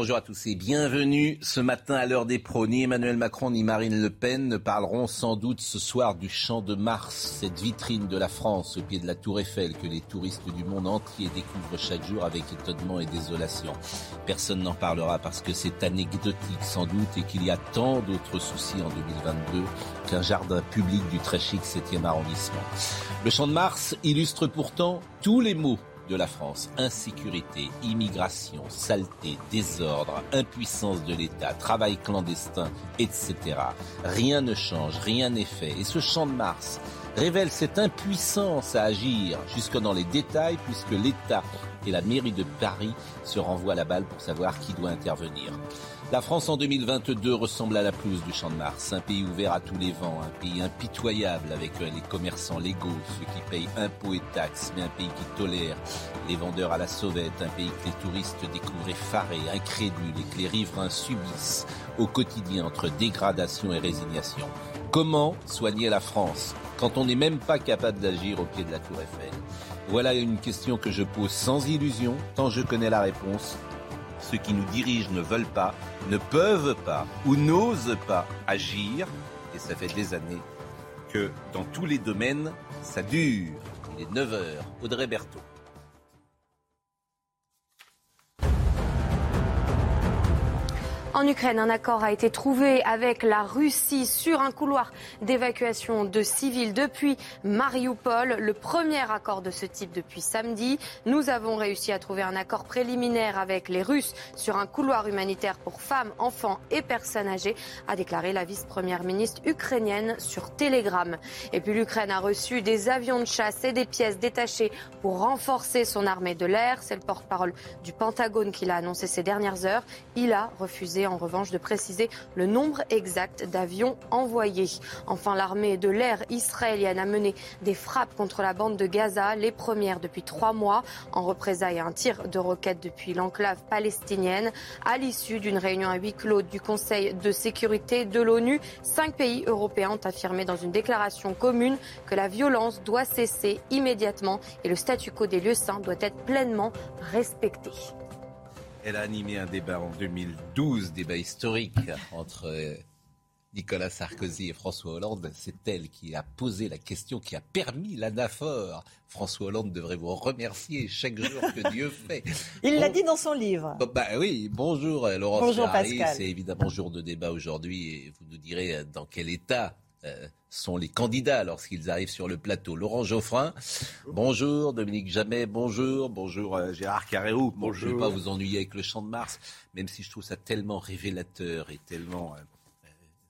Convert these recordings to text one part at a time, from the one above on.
Bonjour à tous et bienvenue ce matin à l'heure des pros. Ni Emmanuel Macron ni Marine Le Pen ne parleront sans doute ce soir du Champ de Mars, cette vitrine de la France au pied de la Tour Eiffel que les touristes du monde entier découvrent chaque jour avec étonnement et désolation. Personne n'en parlera parce que c'est anecdotique sans doute et qu'il y a tant d'autres soucis en 2022 qu'un jardin public du très chic 7e arrondissement. Le Champ de Mars illustre pourtant tous les mots de la France. Insécurité, immigration, saleté, désordre, impuissance de l'État, travail clandestin, etc. Rien ne change, rien n'est fait. Et ce champ de Mars révèle cette impuissance à agir jusque dans les détails puisque l'État et la mairie de Paris se renvoient la balle pour savoir qui doit intervenir. La France en 2022 ressemble à la pelouse du Champ de Mars, un pays ouvert à tous les vents, un pays impitoyable avec les commerçants légaux, ceux qui payent impôts et taxes, mais un pays qui tolère les vendeurs à la sauvette, un pays que les touristes découvrent effarés, incrédules et que les riverains subissent au quotidien entre dégradation et résignation. Comment soigner la France quand on n'est même pas capable d'agir au pied de la tour Eiffel? Voilà une question que je pose sans illusion, tant je connais la réponse ceux qui nous dirigent ne veulent pas, ne peuvent pas ou n'osent pas agir. Et ça fait des années que dans tous les domaines, ça dure. Il est 9h. Audrey Berthaud. En Ukraine, un accord a été trouvé avec la Russie sur un couloir d'évacuation de civils depuis Mariupol. Le premier accord de ce type depuis samedi. Nous avons réussi à trouver un accord préliminaire avec les Russes sur un couloir humanitaire pour femmes, enfants et personnes âgées, a déclaré la vice-première ministre ukrainienne sur Telegram. Et puis l'Ukraine a reçu des avions de chasse et des pièces détachées pour renforcer son armée de l'air. C'est le porte-parole du Pentagone qui l'a annoncé ces dernières heures. Il a refusé en revanche de préciser le nombre exact d'avions envoyés. Enfin, l'armée de l'air israélienne a mené des frappes contre la bande de Gaza, les premières depuis trois mois, en représailles à un tir de roquettes depuis l'enclave palestinienne. À l'issue d'une réunion à huis clos du Conseil de sécurité de l'ONU, cinq pays européens ont affirmé dans une déclaration commune que la violence doit cesser immédiatement et le statu quo des lieux saints doit être pleinement respecté. Elle a animé un débat en 2012, débat historique entre euh, Nicolas Sarkozy et François Hollande. C'est elle qui a posé la question qui a permis l'anaphore. François Hollande devrait vous remercier chaque jour que Dieu fait. Il l'a dit dans son livre. Bon, bah oui, bonjour euh, Laurence Bonjour Ferrari. Pascal. C'est évidemment jour de débat aujourd'hui et vous nous direz euh, dans quel état euh, sont les candidats lorsqu'ils arrivent sur le plateau. Laurent Geoffrin, bonjour. Dominique Jamais, bonjour. Bonjour euh, Gérard Carreau. Bon, je ne vais pas vous ennuyer avec le Champ de Mars, même si je trouve ça tellement révélateur et tellement... euh, euh,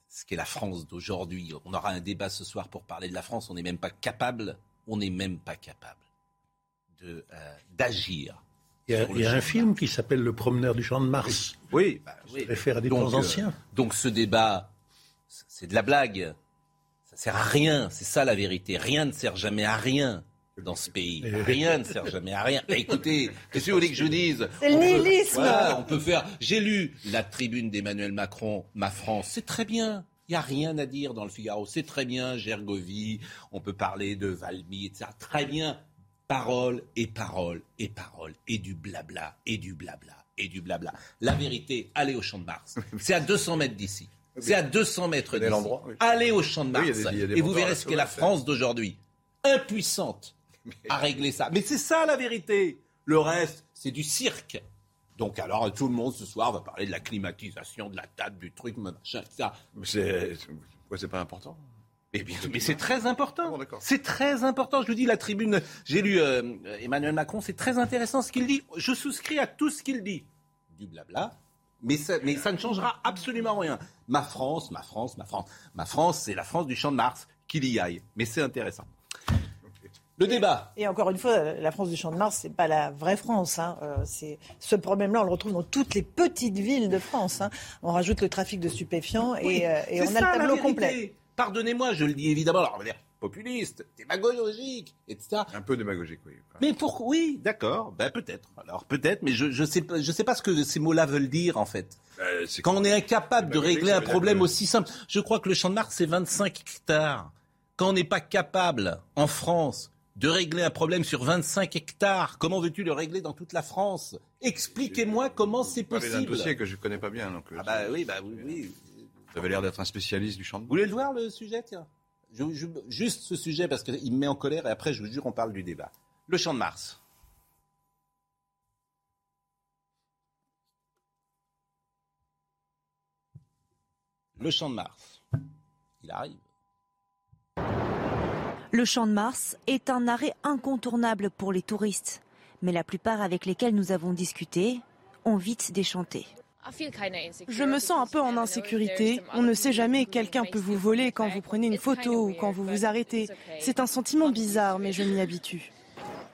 ce qu'est la France d'aujourd'hui. On aura un débat ce soir pour parler de la France. On n'est même pas capable, on n'est même pas capable de, euh, d'agir. Il y a, sur il y a le un film qui s'appelle Le promeneur du champ de Mars. Oui, bah, oui. Réfère à des Donc, temps euh, anciens. Donc ce débat, c'est de la blague. Sert à rien. C'est ça la vérité. Rien ne sert jamais à rien dans ce pays. Rien ne sert jamais à rien. Bah, écoutez, qu'est-ce que vous voulez que je dise C'est le On peut- nihilisme. voilà, on peut faire. J'ai lu la tribune d'Emmanuel Macron, Ma France. C'est très bien. Il n'y a rien à dire dans le Figaro. C'est très bien. Gergovie. On peut parler de Valmy, etc. Très bien. Parole et parole et parole et du blabla et du blabla et du blabla. La vérité, allez au Champ de Mars. C'est à 200 mètres d'ici. C'est à 200 mètres d'ici. l'endroit, oui. Allez au Champ de Mars des et vous verrez ce qu'est la. France d'aujourd'hui. Impuissante à régler ça. Mais c'est ça la vérité. Le reste, c'est du cirque. Donc alors tout le monde ce soir va parler de la climatisation, de la table, du truc, machin, ça. Mais C'est ouais, pas important? Mais, mais- mais c'est très important. Bon, c'est très important. Je vous dis, la tribune, j'ai lu euh, Emmanuel Macron, c'est très intéressant ce qu'il dit. Je souscris à tout ce qu'il dit. Du blabla. Mais ça, mais ça ne changera absolument rien. Ma France, ma France, ma France. Ma France, c'est la France du champ de Mars. Qu'il y aille. Mais c'est intéressant. Le débat. Et encore une fois, la France du Champ de Mars, c'est pas la vraie France. Hein. Euh, ce problème-là, on le retrouve dans toutes les petites villes de France. Hein. On rajoute le trafic de stupéfiants et, euh, et on a ça, le tableau complet. Pardonnez-moi, je le dis évidemment. Alors, on va dire populiste, démagogique, etc. Un peu démagogique, oui. Mais pour oui, d'accord, ben peut-être. Alors peut-être, mais je je sais pas je sais pas ce que ces mots-là veulent dire en fait. Euh, c'est- Quand on est incapable de Démagogique, régler un problème que- aussi simple, je crois que le champ de Mars c'est 25 hectares. Quand on n'est pas capable en France de régler un problème sur 25 hectares, comment veux-tu le régler dans toute la France? Expliquez-moi comment c'est Vous parlez d'un possible. dossier que je connais pas bien. Donc, euh, Ah bah oui, bah oui, oui. Vous avez l'air d'être un spécialiste du champ de Vous voulez le voir le sujet Tiens? Juste ce sujet parce qu'il me met en colère et après je vous jure on parle du débat. Le champ de Mars. Le champ de Mars. Il arrive. Le Champ de Mars est un arrêt incontournable pour les touristes. Mais la plupart avec lesquels nous avons discuté ont vite déchanté. Je me sens un peu en insécurité. On ne sait jamais, quelqu'un peut vous voler quand vous prenez une photo ou quand vous vous arrêtez. C'est un sentiment bizarre, mais je m'y habitue.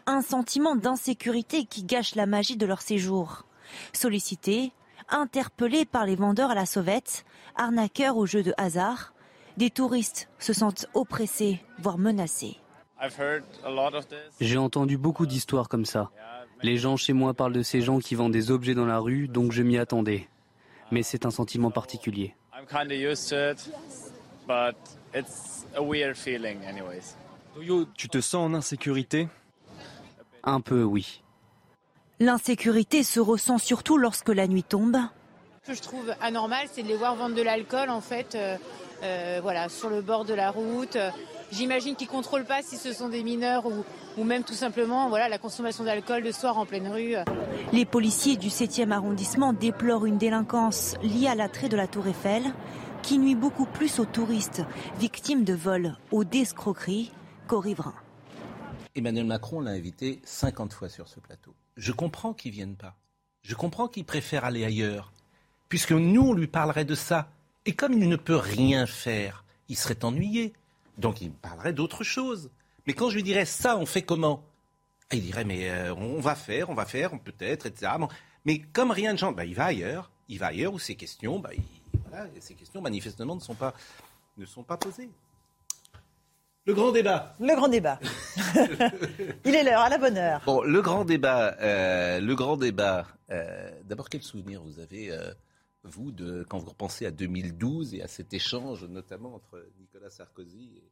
Un sentiment d'insécurité qui gâche la magie de leur séjour. Sollicités, interpellés par les vendeurs à la sauvette, arnaqueurs aux jeux de hasard, des touristes se sentent oppressés, voire menacés. J'ai entendu beaucoup d'histoires comme ça. Les gens chez moi parlent de ces gens qui vendent des objets dans la rue, donc je m'y attendais. Mais c'est un sentiment particulier. Tu te sens en insécurité? Un peu, oui. L'insécurité se ressent surtout lorsque la nuit tombe. Ce que je trouve anormal, c'est de les voir vendre de l'alcool en fait, euh, euh, voilà, sur le bord de la route. J'imagine qu'ils contrôlent pas si ce sont des mineurs ou, ou même tout simplement, voilà, la consommation d'alcool le soir en pleine rue. Les policiers du 7e arrondissement déplorent une délinquance liée à l'attrait de la Tour Eiffel, qui nuit beaucoup plus aux touristes victimes de vols ou d'escroqueries qu'aux riverains. Emmanuel Macron l'a invité 50 fois sur ce plateau. Je comprends qu'il ne vienne pas. Je comprends qu'il préfère aller ailleurs. Puisque nous, on lui parlerait de ça. Et comme il ne peut rien faire, il serait ennuyé. Donc il me parlerait d'autre chose. Mais quand je lui dirais ça, on fait comment? Ah, Il dirait, mais euh, on va faire, on va faire, peut-être, etc. Bon. Mais comme rien ne change, bah, il va ailleurs. Il va ailleurs où ces questions, bah, il- voilà, et ces questions manifestement ne sont pas, ne sont pas posées. Le grand débat. Le grand débat. Il est l'heure, à la bonne heure. Bon, le grand débat, euh, le grand débat. euh, D'abord, quel souvenir vous avez, euh, vous, quand vous repensez à 2012 et à cet échange, notamment entre Nicolas Sarkozy et,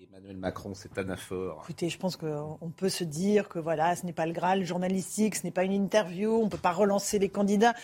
Emmanuel Macron, cet anaphore Écoutez, je pense qu'on peut se dire que voilà, ce n'est pas le Graal journalistique, ce n'est pas une interview, on ne peut pas relancer les candidats.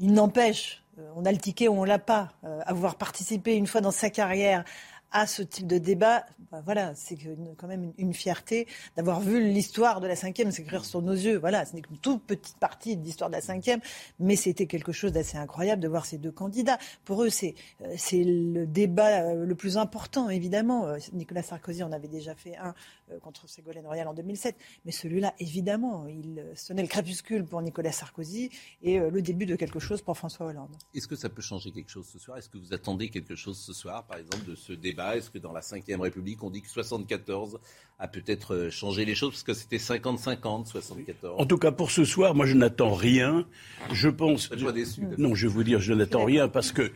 Il n'empêche, euh, on a le ticket ou on l'a pas. Euh, avoir participé une fois dans sa carrière à ce type de débat, bah voilà, c'est quand même une, fierté d'avoir vu l'histoire de la cinquième s'écrire sur nos yeux. Voilà, ce n'est qu'une toute petite partie de l'histoire de la cinquième, mais c'était quelque chose d'assez incroyable de voir ces deux candidats. Pour eux, c'est euh, le débat euh, le plus important, évidemment. Euh, Nicolas Sarkozy en avait déjà fait un contre Ségolène Royal en 2007, mais celui-là, évidemment, il sonnait le crépuscule pour Nicolas Sarkozy et le début de quelque chose pour François Hollande. Est-ce que ça peut changer quelque chose ce soir? Est-ce que vous attendez quelque chose ce soir, par exemple, de ce débat? Est-ce que dans la Ve République, on dit que 74 a peut-être euh, changé les choses? Parce que c'était 50-50, 74. En tout cas, pour ce soir, moi, je n'attends rien. Je pense. Êtes pas déçu. Non, je vais vous dire, je n'attends rien parce que.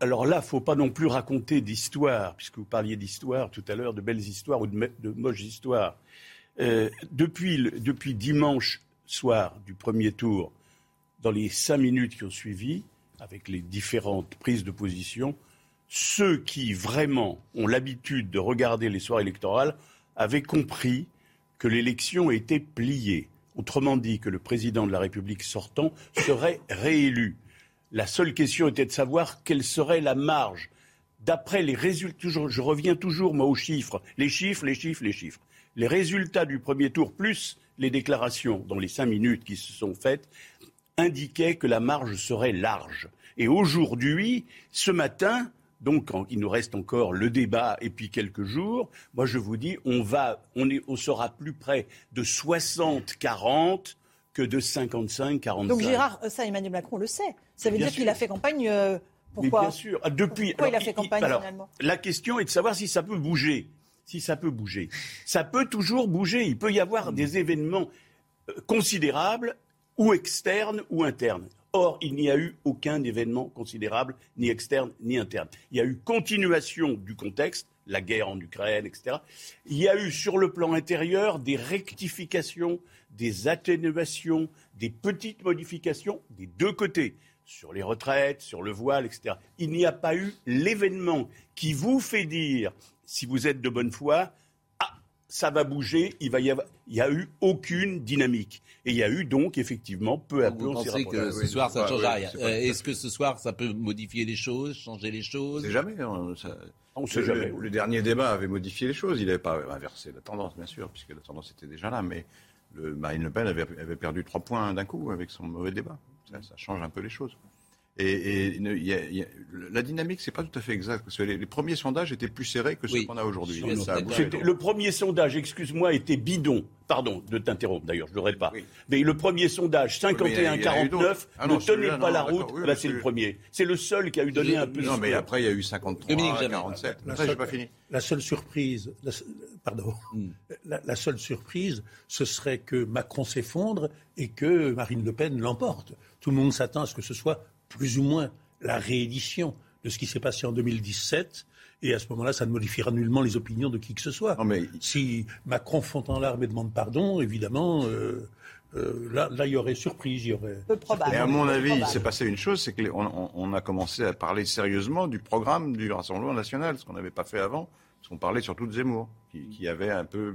Alors là, faut pas non plus raconter d'histoire, puisque vous parliez d'histoire tout à l'heure, de belles histoires ou de, me- de moches histoires. Euh, depuis, le- depuis dimanche soir du premier tour, dans les cinq minutes qui ont suivi, avec les différentes prises de position, ceux qui vraiment ont l'habitude de regarder les soirs électorales avaient compris que l'élection était pliée. Autrement dit, que le président de la République sortant serait réélu. La seule question était de savoir quelle serait la marge. D'après les résultats, je reviens toujours moi aux chiffres, les chiffres, les chiffres, les chiffres. Les résultats du premier tour plus les déclarations dans les cinq minutes qui se sont faites indiquaient que la marge serait large. Et aujourd'hui, ce matin, donc il nous reste encore le débat et puis quelques jours, moi je vous dis, on va, on, est, on sera plus près de 60-40 que de 55-45. Donc Gérard, euh, ça, Emmanuel Macron le sait. Ça veut Bien dire qu'il a fait campagne. euh, Mais pourquoi bien sûr. Ah, Depuis, Pourquoi il a fait campagne alors, finalement La question est de savoir si ça peut bouger. si ça peut bouger. Ça peut toujours bouger. Il peut y avoir des événements euh, considérables, ou externes ou internes. Or, il n'y a eu aucun événement considérable, ni externe, ni interne. Il y a eu continuation du contexte, la guerre en Ukraine, etc. Il y a eu sur le plan intérieur des rectifications, des atténuations, des petites modifications des deux côtés, sur les retraites, sur le voile, etc. Il n'y a pas eu l'événement qui vous fait dire, si vous êtes de bonne foi, ça va bouger, il va y avoir. Il n'y a eu aucune dynamique. Et il y a eu donc effectivement peu à peu. Vous pensez que ce soir ça ne change rien euh, Est-ce que ce soir ça peut modifier les choses, changer les choses? C'est jamais. Hein, On sait jamais. Le, dernier débat avait modifié les choses. Il n'avait pas inversé la tendance, bien sûr, puisque la tendance était déjà là. Mais le, Marine Le Pen avait, perdu trois points d'un coup avec son mauvais débat. Ça, ça change un peu les choses. Et, la dynamique, c'est pas tout à fait exact. Parce que les, premiers sondages étaient plus serrés que ceux qu'on a aujourd'hui. Le premier sondage, excuse-moi, était bidon. Pardon de t'interrompre, d'ailleurs, je ne l'aurais pas. Mais le premier sondage, 51-49, ah ne tenait pas la route. Là, c'est le premier. C'est le seul qui a eu donné un peu Non, mais après, il y a eu 53, 47. La, seule, pas fini. La seule surprise, pardon, hmm. la, seule surprise, ce serait que Macron s'effondre et que Marine Le Pen l'emporte. Tout le monde s'attend à ce que ce soit plus ou moins la réédition de ce qui s'est passé en 2017. Et à ce moment-là, ça ne modifiera nullement les opinions de qui que ce soit. Si Macron fond en larmes et demande pardon, évidemment, euh, euh, là, là, il y aurait surprise. Il y aurait... Et à mon avis, il s'est passé une chose, c'est qu'on on a commencé à parler sérieusement du programme du Rassemblement national, ce qu'on n'avait pas fait avant, parce qu'on parlait surtout de Zemmour, qui, qui avait un peu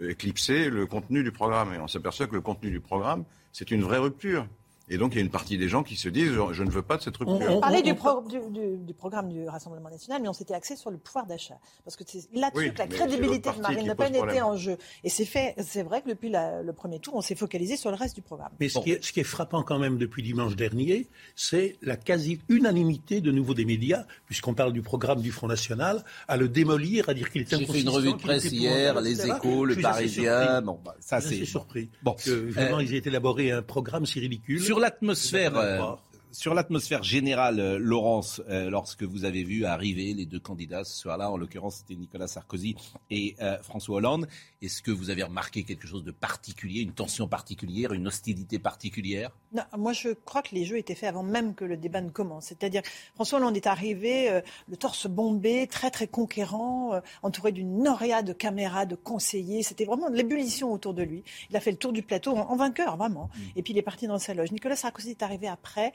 éclipsé le contenu du programme. Et on s'aperçoit que le contenu du programme, c'est une vraie rupture. Et donc, il y a une partie des gens qui se disent je ne veux pas de cette rupture. On, parlait du, du, programme du Rassemblement national, mais on s'était axé sur le pouvoir d'achat. Parce que c'est là-dessus que la crédibilité de Marine Le Pen était en jeu. Et c'est fait, c'est vrai que depuis le premier tour, on s'est focalisé sur le reste du programme. Mais ce, qui est, ce, qui est, frappant quand même depuis dimanche dernier, c'est la quasi-unanimité de nouveau des médias, puisqu'on parle du programme du Front National, à le démolir, à dire qu'il est inconsistant. J'ai fait une revue de presse hier, Les Échos, Le Parisien. Bon, bah, ça c'est. surpris. Bon. Que, vraiment, euh, ils aient élaboré un programme si ridicule sur l'atmosphère, euh, sur l'atmosphère générale, euh, Laurence, euh, lorsque vous avez vu arriver les deux candidats ce soir-là, en l'occurrence c'était Nicolas Sarkozy et François Hollande, est-ce que vous avez remarqué quelque chose de particulier, une tension particulière, une hostilité particulière? Non, Moi je crois que les jeux étaient faits avant même que le débat ne commence. C'est-à-dire François Hollande est arrivé, le torse bombé, très très conquérant, entouré d'une noria de caméras, de conseillers. C'était vraiment de l'ébullition autour de lui. Il a fait le tour du plateau en, vainqueur, vraiment. Mm. Et puis il est parti dans sa loge. Nicolas Sarkozy est arrivé après,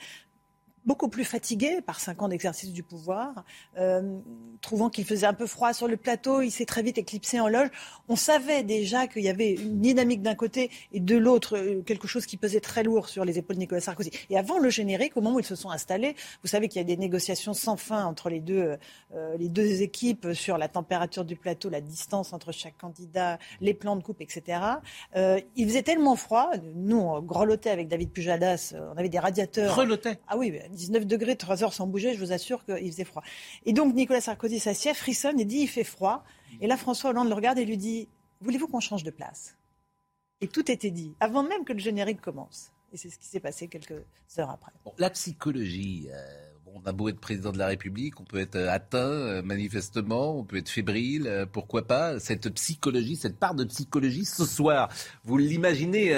beaucoup plus fatigué par cinq ans d'exercice du pouvoir, euh, trouvant qu'il faisait un peu froid sur le plateau, il s'est très vite éclipsé en loge. On savait déjà qu'il y avait une dynamique d'un côté et de l'autre euh, quelque chose qui pesait très lourd sur les épaules de Nicolas Sarkozy. Et avant le générique, au moment où ils se sont installés, vous savez qu'il y a des négociations sans fin entre les deux, euh, les deux équipes sur la température du plateau, la distance entre chaque candidat, les plans de coupe, etc. il faisait tellement froid, nous on grelottait avec David Pujadas, on avait des radiateurs. Grelottait Ah oui, 19 degrés, 3 heures sans bouger, je vous assure qu'il faisait froid. Et donc Nicolas Sarkozy s'assied, frissonne et dit il fait froid. Et là, François Hollande le regarde et lui dit voulez-vous qu'on change de place? Et tout était dit, avant même que le générique commence. Et c'est ce qui s'est passé quelques heures après. la psychologie. Euh, on a beau être président de la République, on peut être euh, atteint euh, manifestement, on peut être fébrile, pourquoi pas? Cette psychologie, cette part de psychologie ce soir, vous l'imaginez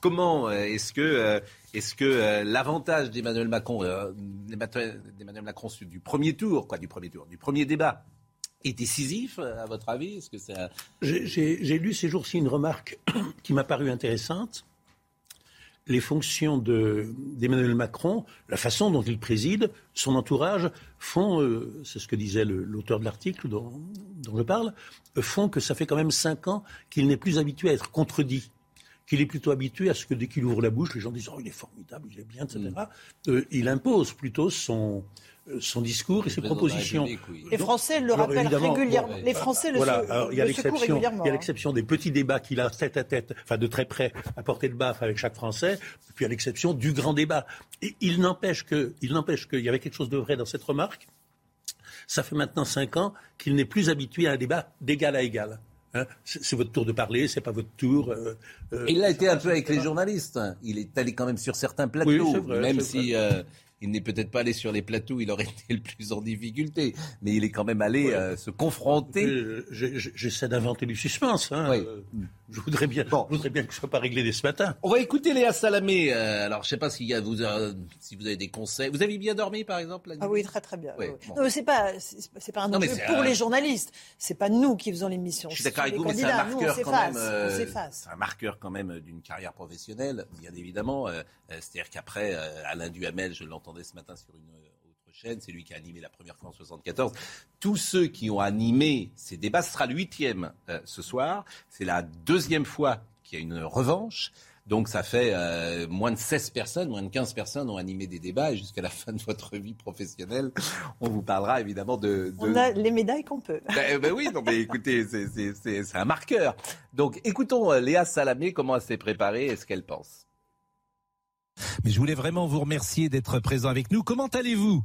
comment Est-ce que est-ce que euh, l'avantage d'Emmanuel Macron, euh, Macron du premier tour, quoi, du premier tour, du premier débat, est décisif, euh, à votre avis? Est-ce que J'ai lu ces jours-ci une remarque qui m'a paru intéressante. Les fonctions d'Emmanuel Macron, la façon dont il préside, son entourage, font, c'est ce que disait l'auteur de l'article dont, je parle, font que ça fait quand même cinq ans qu'il n'est plus habitué à être contredit qu'il est plutôt habitué à ce que dès qu'il ouvre la bouche, les gens disent Oh, il est formidable, il est bien, etc. Mm. Euh, il impose plutôt son, euh, son discours et ses propositions. Les Français le rappellent régulièrement. Les Français le, voilà, il y a régulièrement. Il y a l'exception des petits débats qu'il a tête à tête, enfin de très près, à portée de baffe avec chaque Français, puis à l'exception du grand débat. Et il n'empêche que, il n'empêche qu'il y avait quelque chose de vrai dans cette remarque. Ça fait maintenant cinq ans qu'il n'est plus habitué à un débat d'égal à égal. Hein, c'est votre tour de parler, c'est pas votre tour. Euh, euh, il a été un peu avec les journalistes. Il est allé quand même sur certains plateaux, même si euh, il n'est peut-être pas allé sur les plateaux où il aurait été le plus en difficulté, mais il est quand même allé euh, se confronter. J'essaie d'inventer du suspense. Hein. Je voudrais bien, je voudrais bien que ce soit pas réglé dès ce matin. On va écouter Léa Salamé. Euh, alors, je sais pas si, y a, vous, si vous avez des conseils. Vous avez bien dormi, par exemple la Ah oui, très très bien. Non, c'est pas, c'est pas un enjeu pour les journalistes. C'est pas nous qui faisons l'émission. Je suis d'accord avec vous, mais c'est un marqueur quand même. Euh, c'est un marqueur quand même d'une carrière professionnelle, bien évidemment. Euh, c'est-à-dire qu'après, Alain Duhamel, je ce matin sur une autre chaîne, c'est lui qui a animé la première fois en 74. Tous ceux qui ont animé ces débats, ce sera le huitième ce soir. C'est la deuxième fois qu'il y a une revanche. Donc ça fait euh, moins de 16 personnes, moins de 15 personnes ont animé des débats et jusqu'à la fin de votre vie professionnelle, on vous parlera évidemment de... On a les médailles qu'on peut. Ben, ben, oui, non mais écoutez, c'est un marqueur. Donc écoutons euh, Léa Salamé, comment elle s'est préparée et ce qu'elle pense. Mais je voulais vraiment vous remercier d'être présent avec nous. Comment allez-vous?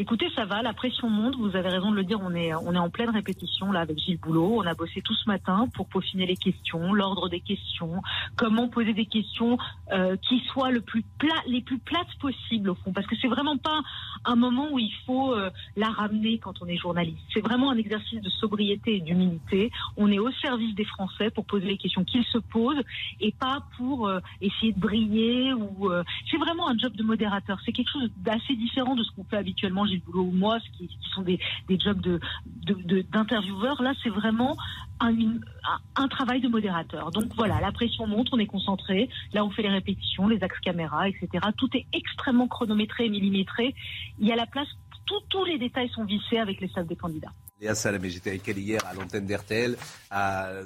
Écoutez, ça va, la pression monte, vous avez raison de le dire, on est, on est en pleine répétition là avec Gilles Boulot. On a bossé tout ce matin pour peaufiner les questions, l'ordre des questions, comment poser des questions euh, qui soient le plus les plus plates possibles au fond. Parce que c'est vraiment pas un moment où il faut euh, la ramener quand on est journaliste. C'est vraiment un exercice de sobriété et d'humilité. On est au service des Français pour poser les questions qu'ils se posent et pas pour euh, essayer de briller ou c'est vraiment un job de modérateur. C'est quelque chose d'assez différent de ce qu'on fait habituellement Gilles Boulot ou moi, qui, qui sont des, des jobs de, d'intervieweurs. Là, c'est vraiment un, un, travail de modérateur. Donc voilà, la pression monte, on est concentré. Là, on fait les répétitions, les axes caméra, etc. Tout est extrêmement chronométré et millimétré. Il y a la place, tous les détails sont vissés avec les salles des candidats. Léa Salamé, j'étais avec elle hier à l'antenne d'RTL.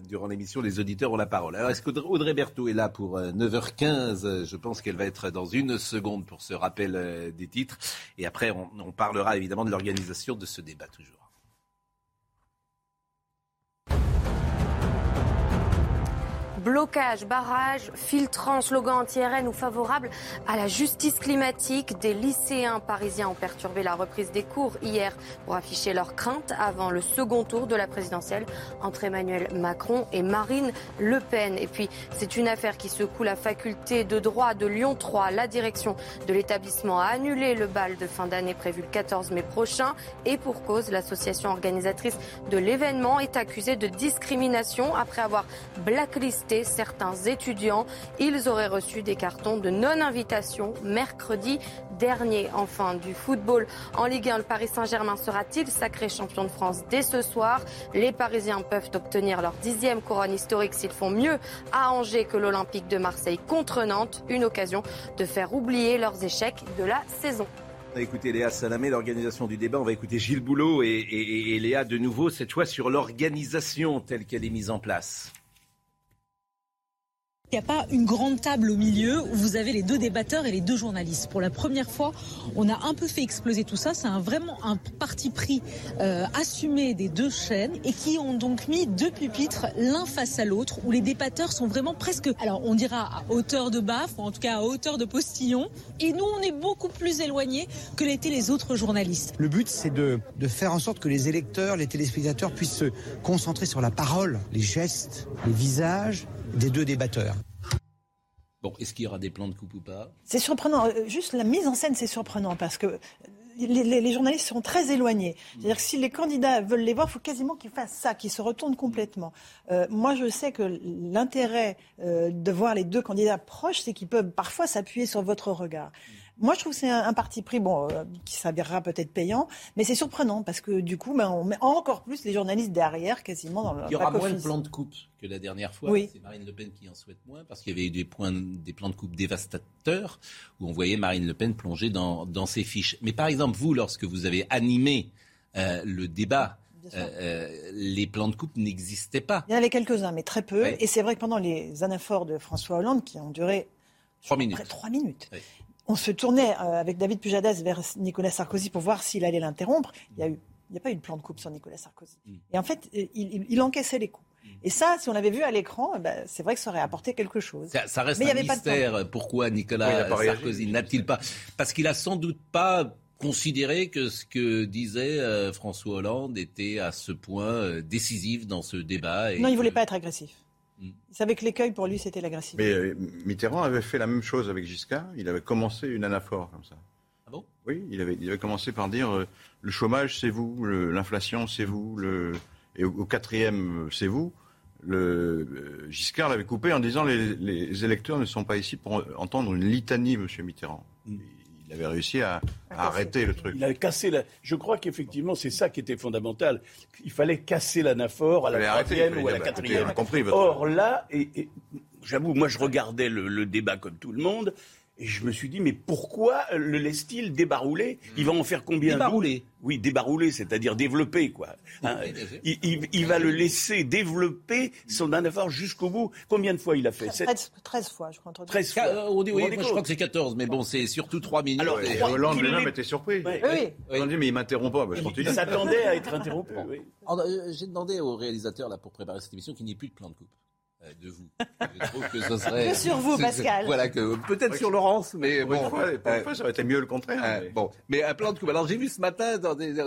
Durant l'émission, les auditeurs ont la parole. Alors, est-ce qu'Audrey Berthaud est là pour 9h15 euh, Je pense qu'elle va être dans une seconde pour ce rappel euh, des titres. Et après, on parlera évidemment de l'organisation de ce débat toujours. Blocage, barrage, filtrant, slogan anti-RN ou favorable à la justice climatique. Des lycéens parisiens ont perturbé la reprise des cours hier pour afficher leurs craintes avant le second tour de la présidentielle entre Emmanuel Macron et Marine Le Pen. Et puis, c'est une affaire qui secoue la faculté de droit de Lyon 3. La direction de l'établissement a annulé le bal de fin d'année prévu le 14 mai prochain. Et pour cause, l'association organisatrice de l'événement est accusée de discrimination après avoir blacklisté certains étudiants. Ils auraient reçu des cartons de non-invitation mercredi dernier. Enfin, du football en Ligue 1, le Paris Saint-Germain sera-t-il sacré champion de France dès ce soir? Les Parisiens peuvent obtenir leur dixième couronne historique s'ils font mieux à Angers que l'Olympique de Marseille contre Nantes. Une occasion de faire oublier leurs échecs de la saison. On va écouter Léa Salamé, l'organisation du débat. On va écouter Gilles Boulot et, et Léa de nouveau, cette fois sur l'organisation telle qu'elle est mise en place. Il n'y a pas une grande table au milieu où vous avez les deux débatteurs et les deux journalistes. Pour la première fois, on a un peu fait exploser tout ça. C'est vraiment un parti pris euh, assumé des deux chaînes et qui ont donc mis deux pupitres l'un face à l'autre où les débatteurs sont vraiment presque, alors on dira à hauteur de baffe ou en tout cas à hauteur de postillon. Et nous, on est beaucoup plus éloignés que l'étaient les autres journalistes. Le but, c'est de faire en sorte que les électeurs, les téléspectateurs puissent se concentrer sur la parole, les gestes, les visages des deux débatteurs. Bon, est-ce qu'il y aura des plans de coupe ou pas? C'est surprenant. Euh, juste la mise en scène, c'est surprenant parce que les, journalistes sont très éloignés. C'est-à-dire que si les candidats veulent les voir, il faut quasiment qu'ils fassent ça, qu'ils se retournent complètement. Euh, moi, je sais que l'intérêt euh, de voir les deux candidats proches, c'est qu'ils peuvent parfois s'appuyer sur votre regard. Moi, je trouve que c'est un, parti pris bon, euh, qui s'avérera peut-être payant, mais c'est surprenant parce que du coup, ben, on met encore plus les journalistes derrière, quasiment dans le. Il y aura moins de plans de coupe que la dernière fois. C'est Marine Le Pen qui en souhaite moins parce qu'il y avait eu des, points, des plans de coupe dévastateurs où on voyait Marine Le Pen plonger dans, dans ses fiches. Mais par exemple, vous, lorsque vous avez animé euh, le débat euh, les plans de coupe n'existaient pas. Il y en avait quelques-uns, mais très peu. Et c'est vrai que pendant les anaphores de François Hollande, qui ont duré trois minutes, trois minutes on se tournait euh, avec David Pujadas vers Nicolas Sarkozy pour voir s'il allait l'interrompre. Il n'y a, eu, il a pas eu de plan de coupe sur Nicolas Sarkozy. Mm. Et en fait, euh, il, encaissait les coups. Mm. Et ça, si on l'avait vu à l'écran, eh ben, c'est vrai que ça aurait apporté quelque chose. Ça, reste un mystère. Pourquoi Nicolas Sarkozy n'a-t-il pas Parce qu'il a sans doute pas considéré que ce que disait euh, François Hollande était à ce point décisif dans ce débat. non, il voulait pas être agressif. Il savait que l'écueil pour lui c'était l'agressivité. Mais euh, Mitterrand avait fait la même chose avec Giscard. Il avait commencé une anaphore comme ça. Ah bon? Oui, il avait, il avait commencé par dire euh, le chômage, c'est vous, l'inflation, c'est vous, le... et au, quatrième, c'est vous. Le, euh, Giscard l'avait coupé en disant les, les, électeurs ne sont pas ici pour entendre une litanie, Monsieur Mitterrand. Mm. Il avait réussi à, arrêter le truc. Il avait cassé la... Je crois qu'effectivement, c'est ça qui était fondamental. Il fallait casser l'anaphore à la troisième ou à la quatrième. Compris Or là, et, j'avoue, moi je regardais le, débat comme tout le monde. Et je me suis dit, mais pourquoi le laisse-t-il débarouler Il va en faire combien Débarouler Oui, débarouler, c'est-à-dire développer, quoi. Hein, il, va le laisser développer son anaphore jusqu'au bout. Combien de fois il a fait? 13, fois, je crois. 13 fois. Euh, on dit, oui, je crois que c'est 14, mais bon, c'est surtout 3 minutes. Alors, et Hollande lui-même était surpris. Oui, oui. dit, mais il m'interrompt pas. Bah, il s'attendait à être interrompu. Euh, j'ai demandé au réalisateur, là, pour préparer cette émission, qu'il n'y ait plus de plan de coupe. Euh, de vous. Je trouve que ce serait. Que sur vous, Pascal. Voilà, que peut-être sur Laurence, mais bon. Fois, ça aurait été mieux le contraire. Euh, mais... Bon, mais un plan de coupe. Alors j'ai vu ce matin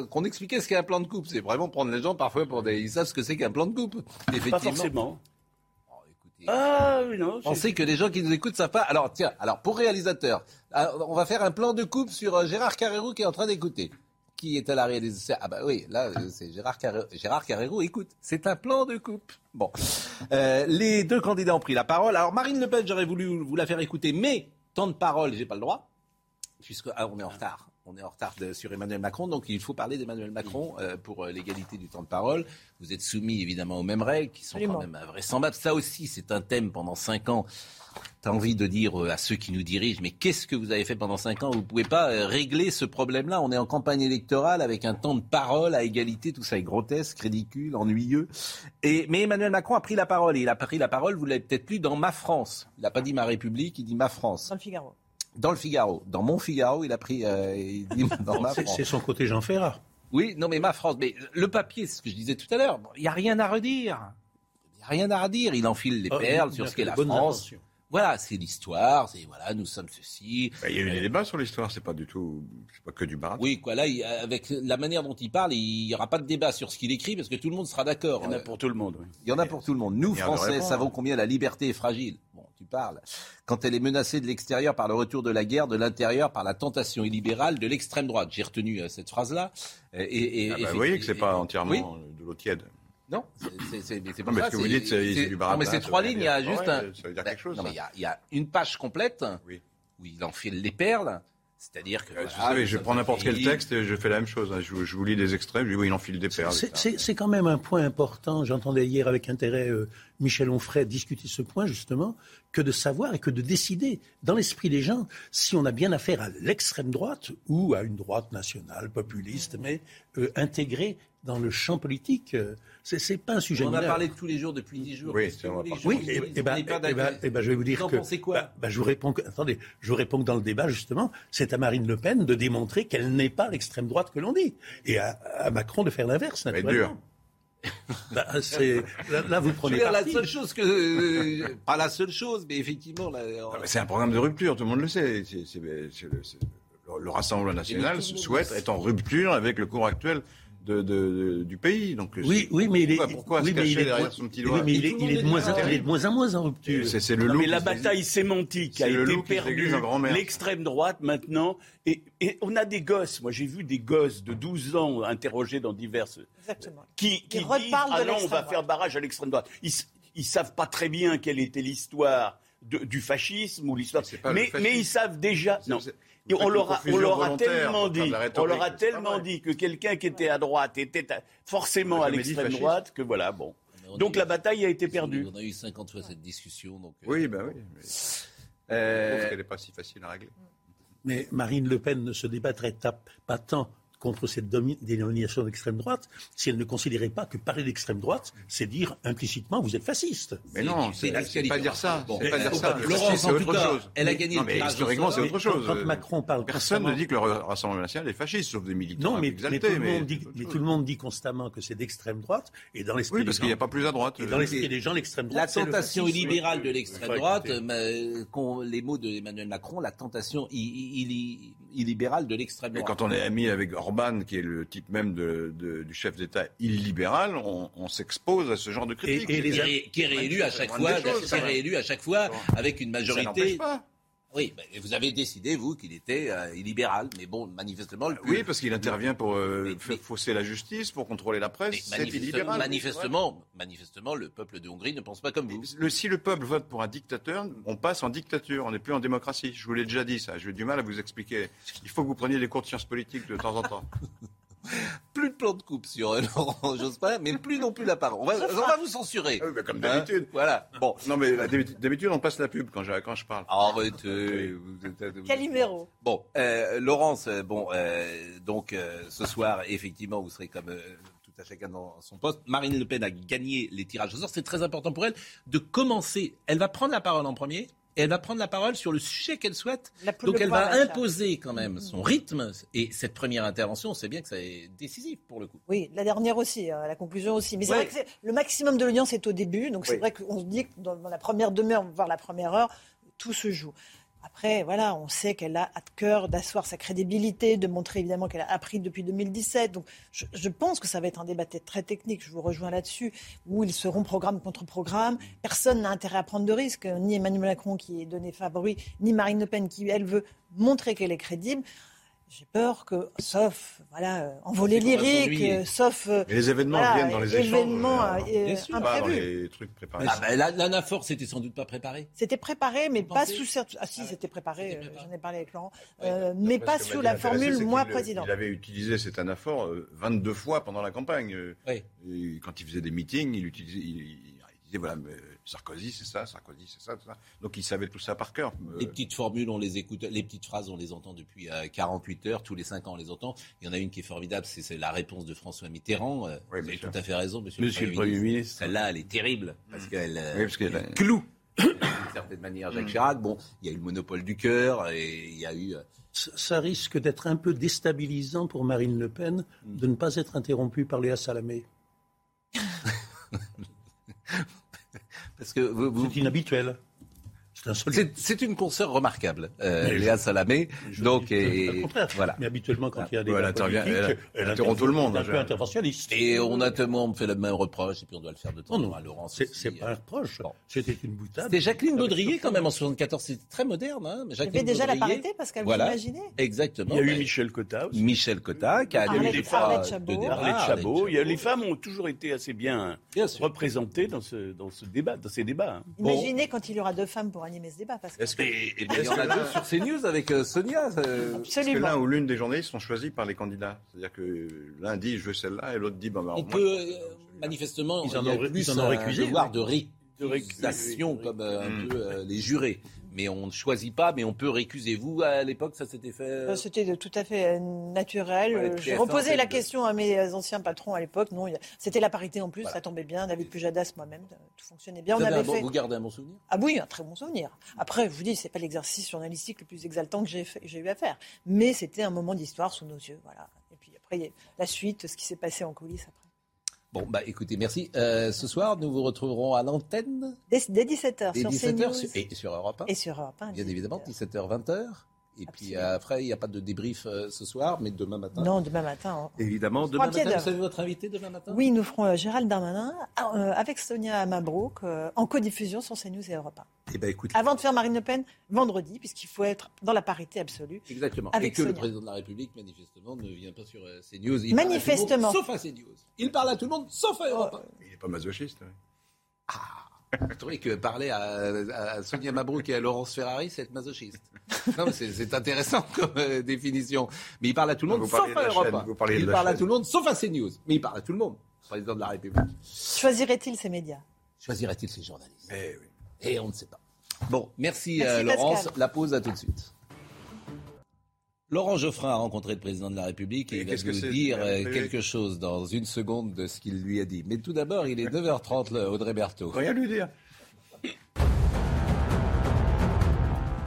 qu'on expliquait ce qu'est un plan de coupe. C'est vraiment prendre les gens parfois pour des. Ils savent ce que c'est qu'un plan de coupe. Effectivement. Pas forcément. Oh, ah oui non. On sait que les gens qui nous écoutent savent pas. Alors tiens, alors pour réalisateur, on va faire un plan de coupe sur euh, Gérard Carrérou qui est en train d'écouter qui est à la réalisation. Ah bah oui, là, c'est Gérard Carrero. Gérard Carrero, écoute, c'est un plan de coupe. Bon. Euh, les deux candidats ont pris la parole. Alors, Marine Le Pen, j'aurais voulu vous la faire écouter, mais temps de parole, j'ai pas le droit, puisque ah, on est en retard. On est en retard sur Emmanuel Macron, donc il faut parler d'Emmanuel Macron euh, pour euh, l'égalité du temps de parole. Vous êtes soumis évidemment aux mêmes règles qui sont quand même vraisemblables. Ça aussi, c'est un thème pendant cinq ans tu as envie de dire euh, à ceux qui nous dirigent, mais qu'est-ce que vous avez fait pendant cinq ans? Vous ne pouvez pas régler ce problème-là. On est en campagne électorale avec un temps de parole à égalité, tout ça est grotesque, ridicule, ennuyeux. Et, mais Emmanuel Macron a pris la parole, et il a pris la parole, vous l'avez peut-être lu, dans Ma France. Il n'a pas dit Ma République, il dit Ma France. Dans le Figaro. Dans le Figaro. Dans mon Figaro, il a pris... Euh, il dit dans Ma France. C'est son côté Jean Ferrat. Oui, non mais Ma France. Mais le papier, c'est ce que je disais tout à l'heure, il n'y a rien à redire. Il n'y a rien à redire. Il enfile les oh, perles sur ce qu'est la France. Voilà, c'est l'histoire, c'est voilà, nous sommes ceci. Bah, il y a eu des débats sur l'histoire, c'est pas du tout, c'est pas que du barat. Oui, quoi, là, avec la manière dont il parle, il y aura pas de débat sur ce qu'il écrit parce que tout le monde sera d'accord. Il y en a pour tout le monde. Oui. Il y en a pour tout le monde. Nous, Français, savons combien la liberté est fragile. Bon, tu parles. Quand elle est menacée de l'extérieur par le retour de la guerre, de l'intérieur par la tentation illibérale de l'extrême droite. J'ai retenu euh, cette phrase-là. Et, et, ah bah, vous voyez que c'est pas entièrement de l'eau tiède. Non, c'est pas ça. ce que vous dites, c'est du Non, mais ces trois lignes, il y a juste un. Ça veut dire quelque chose. Non, mais il y, a, une page complète où il enfile les perles. C'est-à-dire que. Euh, je prends n'importe quel texte et je fais la même chose. Hein. Je, vous lis des extraits, je dis oui, il enfile des perles. C'est quand même un point important. J'entendais hier avec intérêt euh, Michel Onfray discuter ce point, justement, que de savoir et que de décider dans l'esprit des gens si on a bien affaire à l'extrême droite ou à une droite nationale, populiste, mais euh, intégrée dans le champ politique. C'est, c'est pas un sujet. On en a parlé tous les jours depuis dix jours. Oui, c'est oui et, et, ben, et, ben, et ben, je vais vous dire vous que. Pensez quoi bah, bah, je vous réponds. Que, attendez, je vous réponds que dans le débat justement, c'est à Marine Le Pen de démontrer qu'elle n'est pas l'extrême droite que l'on dit, et à, à Macron de faire l'inverse. Naturellement. Bah, c'est, là, vous prenez dire, la seule chose que euh, pas la seule chose, mais effectivement, là, c'est un programme de rupture, tout le monde le sait. C'est, c'est, le, le Rassemblement national souhaite être en rupture avec le cours actuel de, de, du pays. Donc, oui, oui, mais il est, pourquoi oui, mais il est, derrière son petit doigt oui, mais il est, il est, de moins en, il est de moins en moins en rupture. C'est, c'est le loup mais la bataille sémantique a été perdue. L'extrême droite maintenant, et, et, on a des gosses. Moi, j'ai vu des gosses de 12 ans interrogés dans diverses, Exactement. qui, qui disent ah non, on va faire barrage à l'extrême droite. Ils, ils savent pas très bien quelle était l'histoire. De, du fascisme ou l'histoire. Mais, mais ils savent déjà. Non, on leur a, tellement dit, on leur a tellement dit que quelqu'un qui était à droite était forcément à l'extrême droite que voilà, bon. Donc la bataille a été perdue. On a eu 50 fois cette discussion. Donc, euh, oui, ben oui. Mais... Euh... qu'elle n'est pas si facile à régler. Mais Marine Le Pen ne se débattrait pas tant contre cette dénomination d'extrême droite si elle ne considérait pas que parler d'extrême droite, c'est dire implicitement vous êtes fasciste. Mais non, c'est pas dire ça. c'est pas dire ça. Laurence, c'est autre chose. Elle a gagné. Non, mais historiquement, c'est autre chose. Quand, Macron parle, personne ne dit que le Rassemblement national est fasciste, sauf des militants. Non, mais, tout, le monde dit, mais tout le monde dit constamment que c'est d'extrême droite, et dans l'esprit. Oui, parce qu'il n'y a pas plus à droite. Et dans l'esprit des gens, l'extrême droite. La tentation illibérale de l'extrême droite, les mots de Emmanuel Macron, la tentation illibérale de l'extrême droite. Et quand on est ami avec Orban, qui est le type même de, du chef d'État illibéral, on, on s'expose à ce genre de critiques. Et, qui, est réélu à chaque fois, qui est réélu à chaque fois avec une majorité. Oui, mais vous avez décidé, vous, qu'il était euh, illibéral. Mais bon, manifestement... Le Oui, parce qu'il intervient pour euh, fausser la justice, pour contrôler la presse. C'est illibéral. manifestement, manifestement, le peuple de Hongrie ne pense pas comme vous. Le, si le peuple vote pour un dictateur, on passe en dictature, on n'est plus en démocratie. Je vous l'ai déjà dit ça, j'ai du mal à vous expliquer. Il faut que vous preniez des cours de sciences politiques de temps en temps. Plus de plan de coupe sur euh, Laurent Jospin, mais plus non plus la parole. On va, on va vous censurer. Ah oui, bah, comme d'habitude. Hein voilà. Bon. Non, mais euh, d'habitude, d'habitude, on passe la pub quand je, quand je parle. Arrêtez. vous- Calimero. Bon, euh, Laurence, euh, bon, euh, donc euh, ce soir, effectivement, vous serez comme euh, tout à chacun dans son poste. Marine Le Pen a gagné les tirages au sort. C'est très important pour elle de commencer. Elle va prendre la parole en premier. Et elle va prendre la parole sur le sujet qu'elle souhaite. Donc elle va imposer quand même son rythme. Et cette première intervention, on sait bien que ça est décisif pour le coup. Oui, la dernière aussi, hein, la conclusion aussi. Mais c'est Ouais. vrai que le maximum de l'audience est au début, donc c'est vrai qu'on se dit que dans, dans la première demi-heure, voire la première heure, tout se joue. Après, voilà, on sait qu'elle a à cœur d'asseoir sa crédibilité, de montrer évidemment qu'elle a appris depuis 2017. Donc, je, pense que ça va être un débat très technique. Je vous rejoins là-dessus, où ils seront programme contre programme. Personne n'a intérêt à prendre de risques, ni Emmanuel Macron qui est donné favori, ni Marine Le Pen qui elle veut montrer qu'elle est crédible. J'ai peur que, sauf voilà, euh, envolée lyrique, euh, sauf euh, Mais les événements voilà, viennent dans les échanges. événements, euh, euh, dans les trucs préparés. Ah ben, la- l'anaphore, c'était sans doute pas préparé. C'était préparé, mais pas sous. Ah si, c'était préparé. J'en ai parlé avec Laurent, Ouais. Euh, mais pas sous la formule moi président. Il avait utilisé cet anaphore euh, 22 fois pendant la campagne. Oui. et quand il faisait des meetings, il utilisait, il, il- voilà, mais Sarkozy c'est ça, Sarkozy c'est ça, tout ça. Donc il savait tout ça par cœur. Euh, Les petites formules, on les écoute, les petites phrases, on les entend depuis euh, 48 heures, tous les 5 ans, on les entend. Il y en a une qui est formidable, c'est la réponse de François Mitterrand. Euh, vous avez tout à fait raison, monsieur, Monsieur le Premier ministre. Celle-là, elle est terrible, parce qu'elle euh, Oui, parce qu'elle- elle cloue, d'une certaine manière, Jacques Chirac. Bon, il y a eu le monopole du cœur, et il y a eu... euh, Ça ça risque d'être un peu déstabilisant pour Marine Le Pen de ne pas être interrompue par Léa Salamé. parce que vous, vous- C'est inhabituel. C'est insolite. c'est c'est une consoeur remarquable, euh, Mais je- Léa Salamé. Je Donc, et, le contraire. voilà. Mais habituellement, quand il y a des Ouais, elle elle- elle interrompt tout le monde, un peu interventionniste. Et on a tellement fait le même reproche, et puis on doit le faire de temps en Non, temps non, à Laurence. c'est c'est pas un reproche. Bon. C'était une boutade. C'était Jacqueline Baudrier quand même en 74, c'était très moderne. Hein Il y avait déjà la parité, Pascal, vous Voilà. imaginez Exactement. Il y a eu. Michel Cotta aussi. Michel Cotta qui a animé des fois de Chabot. débat. Arlette Arlette Chabot. Il y a- les femmes ont toujours été assez bien, représentées dans ce, débat, dans ces débats. hein. Imaginez quand il y aura deux femmes pour animer ce débat. Est-ce que, Et, bien, il y en a deux sur CNews avec euh, Sonia. euh, est-ce que Absolument. l'un ou l'une des journalistes sont choisis par les candidats C'est-à-dire que l'un dit je veux celle-là et l'autre dit bah, on moi, peut, euh, manifestement, Ils en il y a ont ré- plus ils en oui. de De récusation comme euh, un peu euh, les jurés. Mais on ne choisit pas, mais on peut récuser. Vous, à l'époque, ça s'était fait... euh, Euh, C'était tout à fait euh, naturel. Ouais, J'ai TF1, reposé la question à mes anciens patrons à l'époque. Non, c'était la parité en plus, Voilà. ça tombait bien. David Pujadas, moi-même, tout fonctionnait bien. vous, On avez avait un bon- fait. vous gardez un bon souvenir? Ah oui, un très bon souvenir. Après, je vous dis, c'est pas l'exercice journalistique le plus exaltant que j'ai fait- j'ai eu à faire, mais c'était un moment d'histoire sous nos yeux, voilà. Et puis après, il y a la suite, ce qui s'est passé en coulisses après. Bon, bah écoutez, merci. Euh, ce soir, nous vous retrouverons à l'antenne Dès, dès 17h dès sur 17h CNews sur- et sur Europe 1. et sur Europe 1, Bien 18h. évidemment, 17h, 20h. Et puis après, il n'y a pas de débrief euh, ce soir, mais demain matin. Non, demain matin. hein. Évidemment, demain matin, vous savez votre invité demain matin? Oui, nous ferons euh, Gérald Darmanin euh, avec Sonia Mabrouk en codiffusion sur CNews et Europe 1. Eh ben écoute, Avant de faire Marine Le Pen, vendredi, puisqu'il faut être dans la parité absolue. exactement. avec Et que le président de la République, manifestement, ne vient pas sur CNews. Il Manifestement. Parle à tout le monde, sauf à CNews. Il parle à tout le monde, sauf à Europe 1. il n'est pas masochiste. ouais. Je trouvais que parler à, à Sonia Mabrouk et à Laurence Ferrari, c'est être masochiste. Non, mais c'est c'est intéressant comme euh, définition. Mais il parle à tout le monde, Vous sauf à la Europe chaîne, 1. vous parliez de Il parle à tout le monde, sauf à CNews. Mais il parle à tout le monde, président de la République. Choisirait-il ses médias? Choisirait-il ses journalistes? Eh oui. Et on ne sait pas. Bon, merci, Merci, euh, Laurence. Pascal. La pause, à tout de suite. Laurent Geoffrin a rencontré le président de la République et, Et il va que nous dire euh, quelque chose dans une seconde de ce qu'il lui a dit. Mais tout d'abord, il est 9h30, le Audrey Berthaud. Rien lui dire.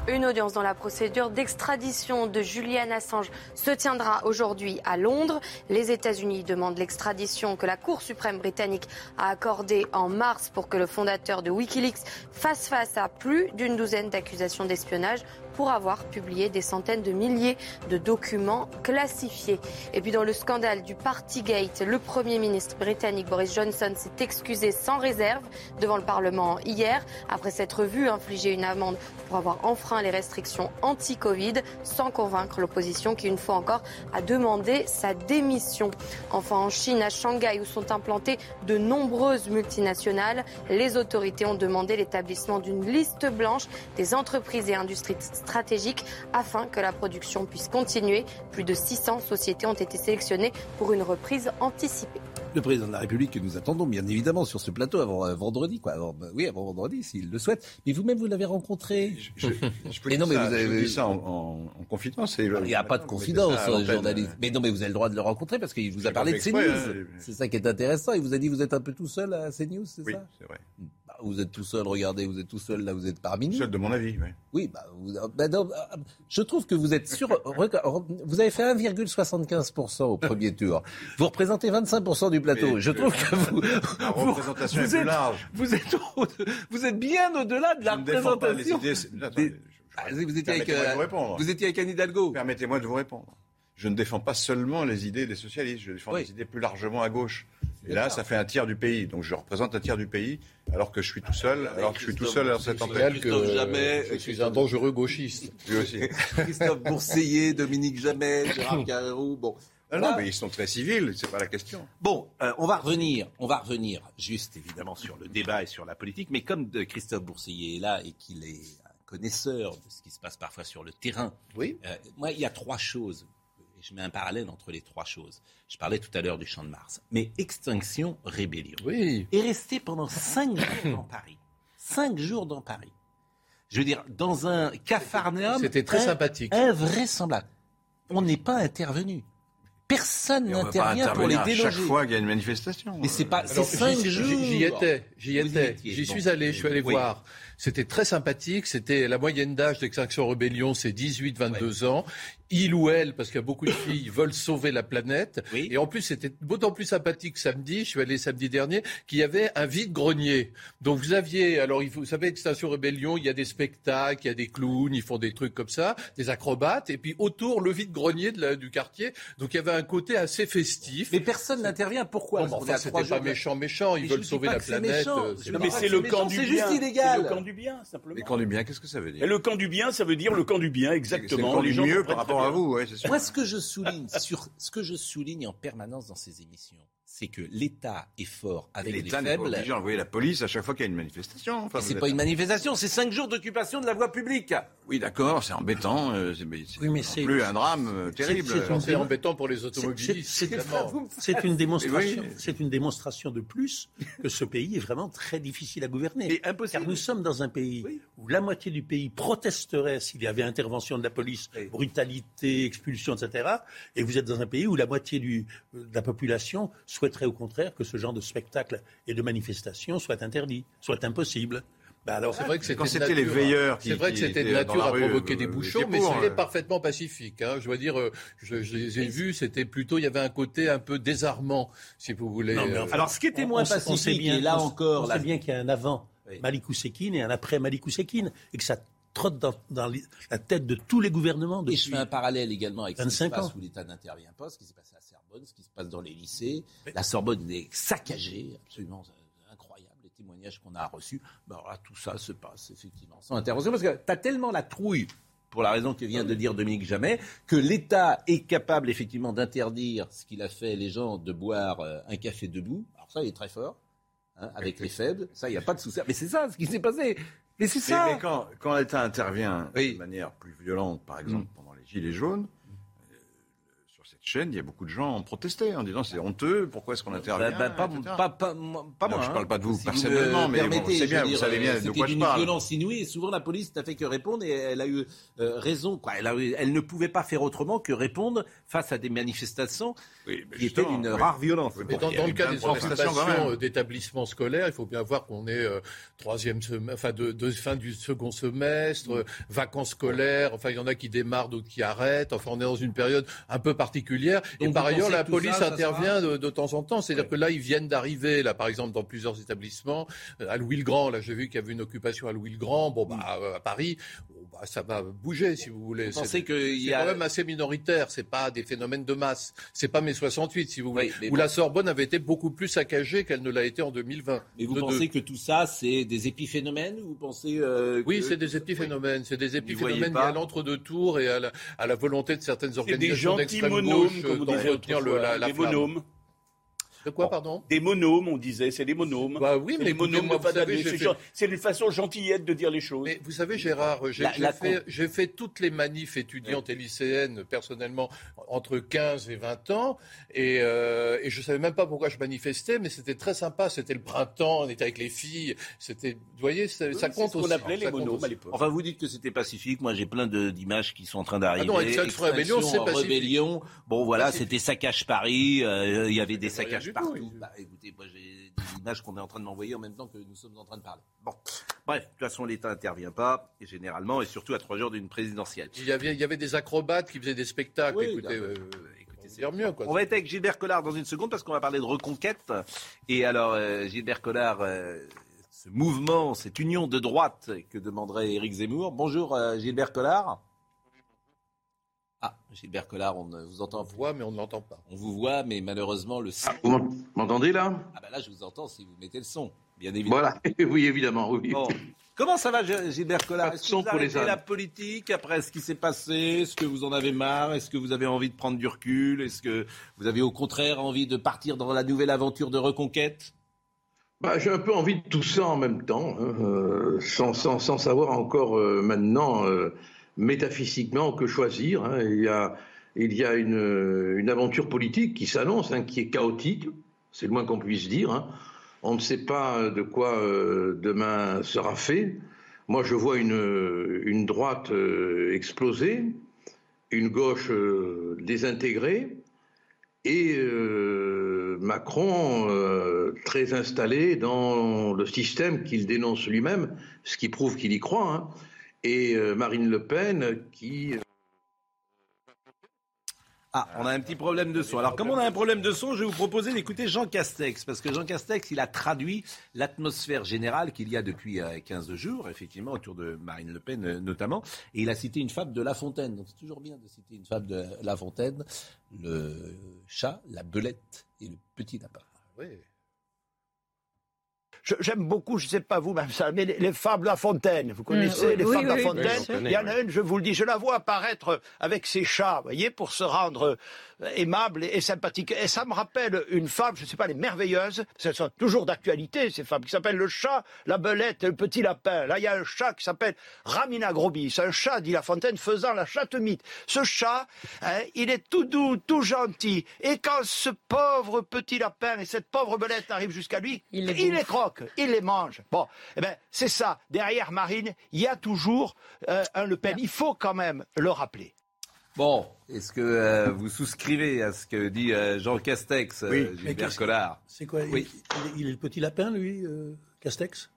Une audience dans la procédure d'extradition de Julian Assange se tiendra aujourd'hui à Londres. Les États-Unis demandent l'extradition que la Cour suprême britannique a accordée en mars pour que le fondateur de Wikileaks fasse face à plus d'une douzaine d'accusations d'espionnage pour avoir publié des centaines de milliers de documents classifiés. Et puis dans le scandale du Partygate, le Premier ministre britannique Boris Johnson s'est excusé sans réserve devant le Parlement hier après s'être vu infliger une amende pour avoir enfreint les restrictions anti-Covid sans convaincre l'opposition qui, une fois encore, a demandé sa démission. Enfin, en Chine, à Shanghai, où sont implantées de nombreuses multinationales, les autorités ont demandé l'établissement d'une liste blanche des entreprises et industries stratégiques afin que la production puisse continuer. Plus de 600 sociétés ont été sélectionnées pour une reprise anticipée le président de la République que nous attendons, bien évidemment, sur ce plateau avant euh, vendredi, quoi. Avant, oui, avant vendredi, s'il le souhaite. Mais vous-même, vous l'avez rencontré. Je, je, peux non, mais vous avez dit ça en, confidence. Il n'y a pas de confidence, journaliste. Mais non, mais vous avez le droit de le rencontrer parce qu'il vous a parlé de CNews. Hein, c'est ça qui est intéressant. Il vous a dit, vous êtes un peu tout seul à CNews, c'est oui, c'est vrai. Bah, vous êtes tout seul, regardez, vous êtes tout seul, là, vous êtes parmi nous. Seul de mon avis, oui. Oui, bah, vous, bah, euh, je trouve que vous êtes sûr. vous avez fait 1,75% au premier tour. Vous représentez 25% du plateau. je trouve que vous. La représentation est plus large. Vous êtes, vous êtes bien au-delà de la représentation. vous, étiez avec, euh, vous étiez avec Anne Hidalgo. Permettez-moi de vous répondre. Je ne défends pas seulement les idées des socialistes, je défends les idées plus largement à gauche. Et là, ça fait un tiers du pays. Donc je représente un tiers du pays, alors que je suis tout seul, alors que je suis tout seul dans cette antenne. que Jamais, je suis un dangereux gauchiste. Lui aussi. Christophe Bourseiller, Dominique Jamais, Gérard Carrérou, bon. Non, non, mais ils sont très civils, c'est pas la question. Bon, euh, on va revenir, on va revenir juste évidemment sur le débat et sur la politique, mais comme de Christophe Bourseiller est là et qu'il est un connaisseur de ce qui se passe parfois sur le terrain, oui. Euh, moi, il y a trois choses je mets un parallèle entre les trois choses. Je parlais tout à l'heure du champ de Mars. Mais Extinction Rébellion oui. est resté pendant cinq jours dans Paris. Cinq jours dans Paris. Je veux dire, dans un cafarnaum. C'était très sympathique. Invraisemblable. On n'est pas intervenu. Personne n'intervient pour les déloger. Chaque fois qu'il y a une manifestation. Mais c'est pas, c'est cinq jours. J'y étais, j'y étais, j'y suis allé, je suis allé voir. C'était très sympathique. C'était la moyenne d'âge d'Extinction Rébellion, c'est 18-22 ans il ou elle, parce qu'il y a beaucoup de filles, veulent sauver la planète. Et en plus, c'était d'autant plus sympathique samedi, je suis allé samedi dernier, qu'il y avait un vide-grenier. Donc vous aviez, alors vous savez, Extinction Rébellion, il y a des spectacles, il y a des clowns, ils font des trucs comme ça, des acrobates, et puis autour, le vide-grenier du quartier. Donc il y avait un côté assez festif. Mais personne n'intervient. Pourquoi? Bon, Enfin, c'était pas méchant, méchant. Ils veulent sauver la planète. Euh, mais c'est le camp du bien. C'est illégal. Du bien, simplement. Le camp du bien, qu'est-ce que ça veut dire Le camp du bien, ça veut dire le camp du bien, exactement. Le camp du mieux par rapport à vous, Moi, ce que je souligne sur ce que je souligne en permanence dans ces émissions, c'est que l'État est fort avec les faibles. L'État obligé d'envoyer la police à chaque fois qu'il y a une manifestation. Enfin, c'est pas une manifestation, c'est cinq jours d'occupation de la voie publique. Oui, d'accord, c'est embêtant. Euh, c'est, oui, mais c'est plus un drame euh, terrible. C'est, embêtant pour les automobilistes. C'est, une démonstration. C'est une démonstration de plus que ce pays est vraiment très difficile à gouverner. impossible. Car nous sommes dans un pays où la moitié du pays protesterait s'il y avait intervention de la police, brutalité, expulsion, etc. Et vous êtes dans un pays où la moitié du, de la population souhaiterait au contraire que ce genre de spectacle et de manifestation soit interdit, soit impossible. Bah alors c'est vrai que c'était quand c'était les veilleurs c'est vrai que c'était de nature à provoquer des bouchons mais c'était parfaitement pacifique hein. je dois dire euh, je, les ai vus c'était plutôt il y avait un côté un peu désarmant si vous voulez euh, alors ce qui était moins pacifique on sait bien, là encore on sait bien qu'il y a un avant Malikou Sekine et un après Malikou Sekine et que ça trotte dans, la tête de tous les gouvernements depuis Et je fais un parallèle également avec ce qui se passe où l'État n'intervient pas, ce qui s'est passé Sorbonne, ce qui se passe dans les lycées. La Sorbonne est saccagée, absolument incroyable, les témoignages qu'on a reçus. Ben voilà, tout ça se passe effectivement sans intervention, parce que tu as tellement la trouille pour la raison que vient de dire Dominique Jamais, que l'État est capable effectivement d'interdire ce qu'il a fait les gens de boire euh, un café debout. Alors ça, il est très fort. Hein, avec les faibles, ça, il n'y a pas de souci. Mais c'est ça ce qui s'est passé. Mais c'est ça. Mais, quand, quand l'État intervient de manière plus violente, par exemple, mm. pendant les Gilets jaunes, chaîne, il y a beaucoup de gens ont protesté en disant c'est honteux, pourquoi est-ce qu'on intervient bah, bah, pas, pas, pas, moi. Je ne hein. parle pas de vous personnellement, mais c'est bien, vous savez bien de quoi je parle. une violence inouïe et souvent la police n'a fait que répondre et elle a eu euh, raison. Quoi. Elle, a, elle, ne pouvait pas faire autrement que répondre face à des manifestations qui étaient d'une rare violence. mais dans, dans le cas des occupations euh, d'établissements scolaires, il faut bien voir qu'on est euh, troisième enfin de, de, fin du second semestre, mm. vacances scolaires, enfin il y en a qui démarrent, d'autres qui arrêtent. Enfin on est dans une période un peu particulière et par ailleurs, la police intervient de, temps en temps. C'est-à-dire que là, ils viennent d'arriver, là, par exemple, dans plusieurs établissements. Euh, à Louis-le-Grand, là, j'ai vu qu'il y avait une occupation à Louis-le-Grand. Bon, bah, mm. à Paris, bah, ça va bouger, si vous voulez. Vous pensez qu'il y a... quand même assez minoritaire. C'est pas des phénomènes de masse. C'est pas mai 68, si vous voulez. où la Sorbonne avait été beaucoup plus saccagée qu'elle ne l'a été en 2020. Et vous pensez que tout ça, c'est des épiphénomènes Vous pensez euh, Oui, c'est des épiphénomènes. C'est des épiphénomènes liés à l'entre-deux tours et à la, à la, volonté de certaines organisations d'extrême gauche d'entretenir la, la. De quoi, pardon Des monomes, on disait, c'est des monomes. Bah oui, mais les savez, c'est une façon gentillette de dire les choses. Mais vous savez, Gérard, j'ai fait, fait, toutes les manifs étudiantes et lycéennes, personnellement, entre 15 et 20 ans, et, euh, et je savais même pas pourquoi je manifestais, mais c'était très sympa. C'était le printemps, on était avec les filles, c'était, vous voyez, ça, ça compte ce aussi. On appelait les monomes à l'époque. Enfin, vous dites que c'était pacifique. Moi, j'ai plein d'images qui sont en train d'arriver. Ah non, Extinction Rébellion, c'est pacifique. Rébellion. Bon, voilà, c'était saccage Paris. Euh, il y avait des saccages partout. Bah, écoutez, moi j'ai des images qu'on est en train de m'envoyer en même temps que nous sommes en train de parler. Bon, bref, de toute façon, l'État n'intervient pas, et généralement, et surtout à trois jours d'une présidentielle. Il y, avait, il y avait des acrobates qui faisaient des spectacles. écoutez, euh, écoutez c'est mieux. Quoi. On va être avec Gilbert Collard dans une seconde parce qu'on va parler de reconquête. Et alors, euh, Gilbert Collard. Euh, ce mouvement, cette union de droite que demanderait Éric Zemmour. Bonjour Gilbert Collard. Ah, Gilbert Collard, on vous entend. On voit, mais on ne l'entend pas. On vous voit, mais malheureusement, le son. Ah, vous m'entendez là? Ah, ben là, je vous entends si vous mettez le son, bien évidemment. Voilà, oui, évidemment, oui. Comment ça va, Gilbert Collard? Est-ce que vous arrêtez la politique après ce qui s'est passé? Est-ce que vous en avez marre? Est-ce que vous avez envie de prendre du recul? Est-ce que vous avez au contraire envie de partir dans la nouvelle aventure de reconquête? Bah, J'ai un peu envie de tout ça en même temps, hein, euh, sans, sans, sans, savoir encore euh, maintenant. Euh, métaphysiquement que choisir. Hein. Il y a, une, aventure politique qui s'annonce, hein, qui est chaotique, c'est le moins qu'on puisse dire. Hein. On ne sait pas de quoi euh, demain sera fait. Moi, je vois une, droite euh, explosée, une gauche euh, désintégrée, et Macron très installé dans le système qu'il dénonce lui-même, ce qui prouve qu'il y croit. Et euh, Marine Le Pen qui... Euh, ah, on a un petit problème de son. Alors, comme on a un problème de son, je vais vous proposer d'écouter Jean Castex, parce que Jean Castex, il a traduit l'atmosphère générale qu'il y a depuis 15 euh, jours, effectivement, autour de Marine Le Pen notamment, et il a cité une fable de La Fontaine. Donc, c'est toujours bien de citer une fable de La Fontaine, le chat, la belette et le petit lapin. Oui. J'aime beaucoup, je ne sais pas vous, même ça, mais les, fables de La Fontaine. Vous connaissez les fables de La Fontaine Il y en a une, je vous le dis, je la vois apparaître avec ses chats, vous voyez, pour se rendre aimable et, sympathique. Et ça me rappelle une fable, je ne sais pas, les merveilleuses, elles sont toujours d'actualité, ces fables, qui s'appellent Le chat, la belette et le petit lapin. Là, il y a un chat qui s'appelle Ramina Grobis, un chat, dit La Fontaine, faisant la chatte-mythe. Ce chat, hein, il est tout doux, tout gentil. Et quand ce pauvre petit lapin et cette pauvre belette arrivent jusqu'à lui, il les, il les croque, il les mange. Bon, eh ben, c'est ça. Derrière Marine, il y a toujours euh, un Le Pen. Il faut quand même le rappeler. Bon, est-ce que euh, vous souscrivez à ce que dit euh, Jean Castex, euh, Gilbert Collard? C'est quoi? Oui. il, est le petit lapin, lui, Castex?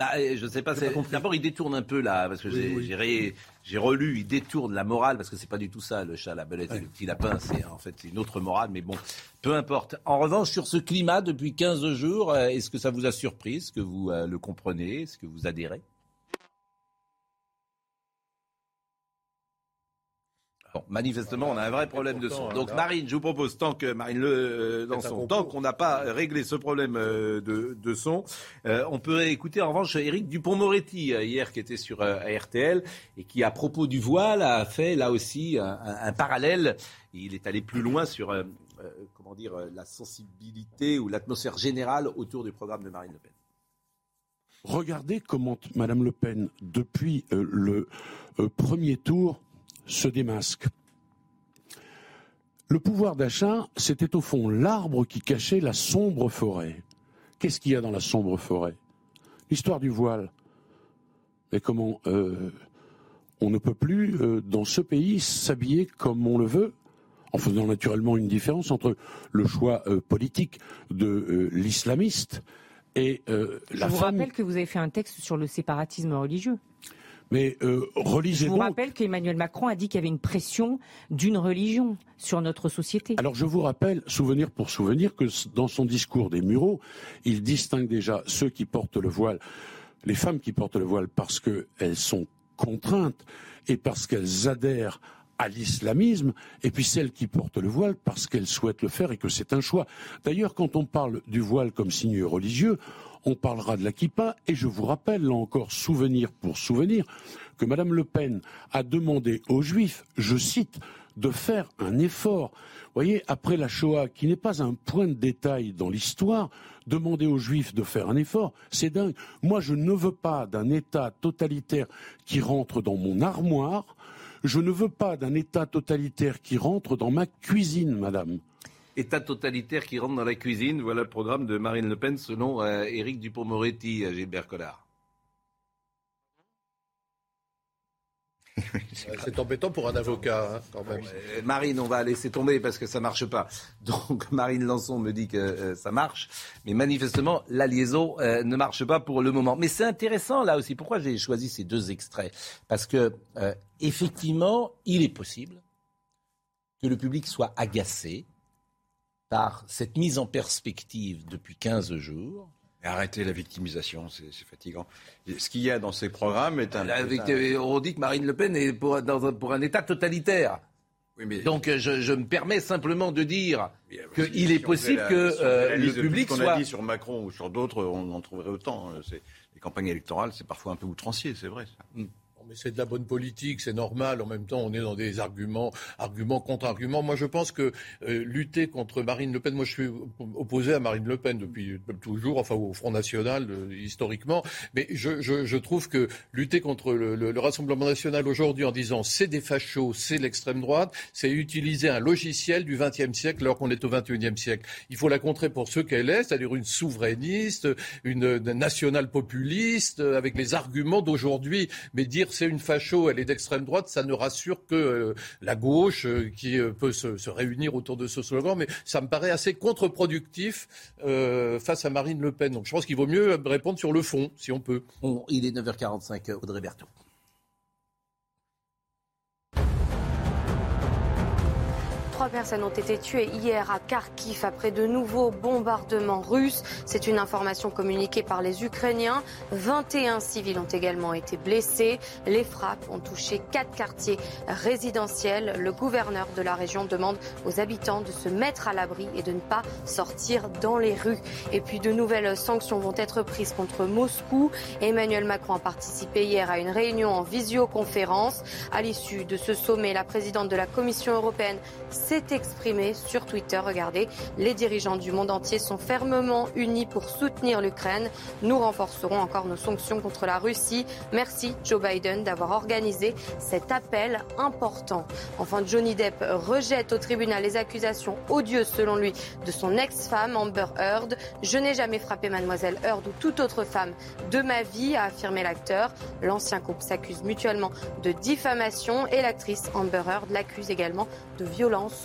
Ah, je ne sais pas. D'abord, il détourne un peu là, parce que j'ai relu, il détourne la morale, parce que c'est pas du tout ça, le chat, la belette et le petit lapin. C'est en fait une autre morale, mais bon, peu importe. En revanche, sur ce climat depuis 15 jours, est-ce que ça vous a surpris? Est-ce que vous le comprenez? Est-ce que vous adhérez? Bon, manifestement, on a un vrai problème de son. Donc, Marine, je vous propose, tant que Marine Le euh, dans son, tant qu'on n'a pas réglé ce problème euh, de, de, son, euh, on peut écouter en revanche Éric Dupont-Moretti hier qui était sur RTL et qui, à propos du voile, a fait là aussi un, un parallèle. Il est allé plus loin sur comment dire la sensibilité ou l'atmosphère générale autour du programme de Marine Le Pen. Regardez comment Madame Le Pen, depuis le premier tour, se démasque. Le pouvoir d'achat, c'était au fond l'arbre qui cachait la sombre forêt. Qu'est-ce qu'il y a dans la sombre forêt? L'histoire du voile. Mais comment euh, on ne peut plus, euh, dans ce pays, s'habiller comme on le veut, en faisant naturellement une différence entre le choix euh, politique de l'islamiste et la Je vous femme. rappelle que vous avez fait un texte sur le séparatisme religieux. Mais euh, relisez Je vous rappelle qu'Emmanuel Macron a dit qu'il y avait une pression d'une religion sur notre société. Alors je vous rappelle, souvenir pour souvenir, que dans son discours des Mureaux, il distingue déjà ceux qui portent le voile, les femmes qui portent le voile parce qu'elles sont contraintes et parce qu'elles adhèrent à l'islamisme, et puis celles qui portent le voile parce qu'elles souhaitent le faire et que c'est un choix. D'ailleurs, quand on parle du voile comme signe religieux, on parlera de la kippa, et je vous rappelle, là encore, souvenir pour souvenir, que Madame Le Pen a demandé aux Juifs, je cite, de faire un effort. Vous voyez, après la Shoah, qui n'est pas un point de détail dans l'histoire, demander aux Juifs de faire un effort, c'est dingue. Moi, je ne veux pas d'un État totalitaire qui rentre dans mon armoire. Je ne veux pas d'un État totalitaire qui rentre dans ma cuisine, madame. État totalitaire qui rentre dans la cuisine, voilà le programme de Marine Le Pen selon euh, Éric Dupont-Moretti, euh, Gilbert Collard. C'est embêtant pour un avocat, hein, quand même. Euh, Marine, on va laisser tomber parce que ça marche pas. Donc Marine Lançon me dit que euh, ça marche, mais manifestement la liaison euh, ne marche pas pour le moment. Mais c'est intéressant là aussi. Pourquoi j'ai choisi ces deux extraits? Parce que effectivement, il est possible que le public soit agacé par cette mise en perspective depuis 15 jours Arrêtez la victimisation, c'est fatigant. Ce qu'il y a dans ces programmes est un. On dit que Marine Le Pen est pour, un État totalitaire. Donc je, me permets simplement de dire qu'il est possible que euh, le public soit. a dit sur Macron ou sur d'autres, on en trouverait autant. Les campagnes électorales, c'est parfois un peu outrancier, c'est vrai. Ça. Mm mais c'est de la bonne politique, c'est normal. En même temps, on est dans des arguments, arguments contre arguments. Moi, je pense que euh, lutter contre Marine Le Pen, moi, je suis opposé à Marine Le Pen depuis toujours, enfin au Front National euh, historiquement. Mais je, je, je, trouve que lutter contre le, le, Rassemblement National aujourd'hui en disant c'est des fachos, c'est l'extrême droite, c'est utiliser un logiciel du XXe siècle alors qu'on est au XXIe siècle. Il faut la contrer pour ce qu'elle est, c'est-à-dire une souverainiste, une, une nationale populiste, avec les arguments d'aujourd'hui. Mais dire c'est une facho, elle est d'extrême droite, ça ne rassure que euh, la gauche euh, qui euh, peut se, réunir autour de ce slogan. Mais ça me paraît assez contre-productif face à Marine Le Pen. Donc je pense qu'il vaut mieux répondre sur le fond, si on peut. il est 9h45, Audrey Berthaud. Trois personnes ont été tuées hier à Kharkiv après de nouveaux bombardements russes. C'est une information communiquée par les Ukrainiens. 21 civils ont également été blessés. Les frappes ont touché quatre quartiers résidentiels. Le gouverneur de la région demande aux habitants de se mettre à l'abri et de ne pas sortir dans les rues. Et puis de nouvelles sanctions vont être prises contre Moscou. Emmanuel Macron a participé hier à une réunion en visioconférence. À l'issue de ce sommet, la présidente de la Commission européenne s'est exprimé sur Twitter. Regardez, les dirigeants du monde entier sont fermement unis pour soutenir l'Ukraine. Nous renforcerons encore nos sanctions contre la Russie. Merci Joe Biden d'avoir organisé cet appel important. Enfin, Johnny Depp rejette au tribunal les accusations odieuses selon lui de son ex-femme Amber Heard. Je n'ai jamais frappé mademoiselle Heard ou toute autre femme de ma vie, a affirmé l'acteur. L'ancien couple s'accuse mutuellement de diffamation et l'actrice Amber Heard l'accuse également de violence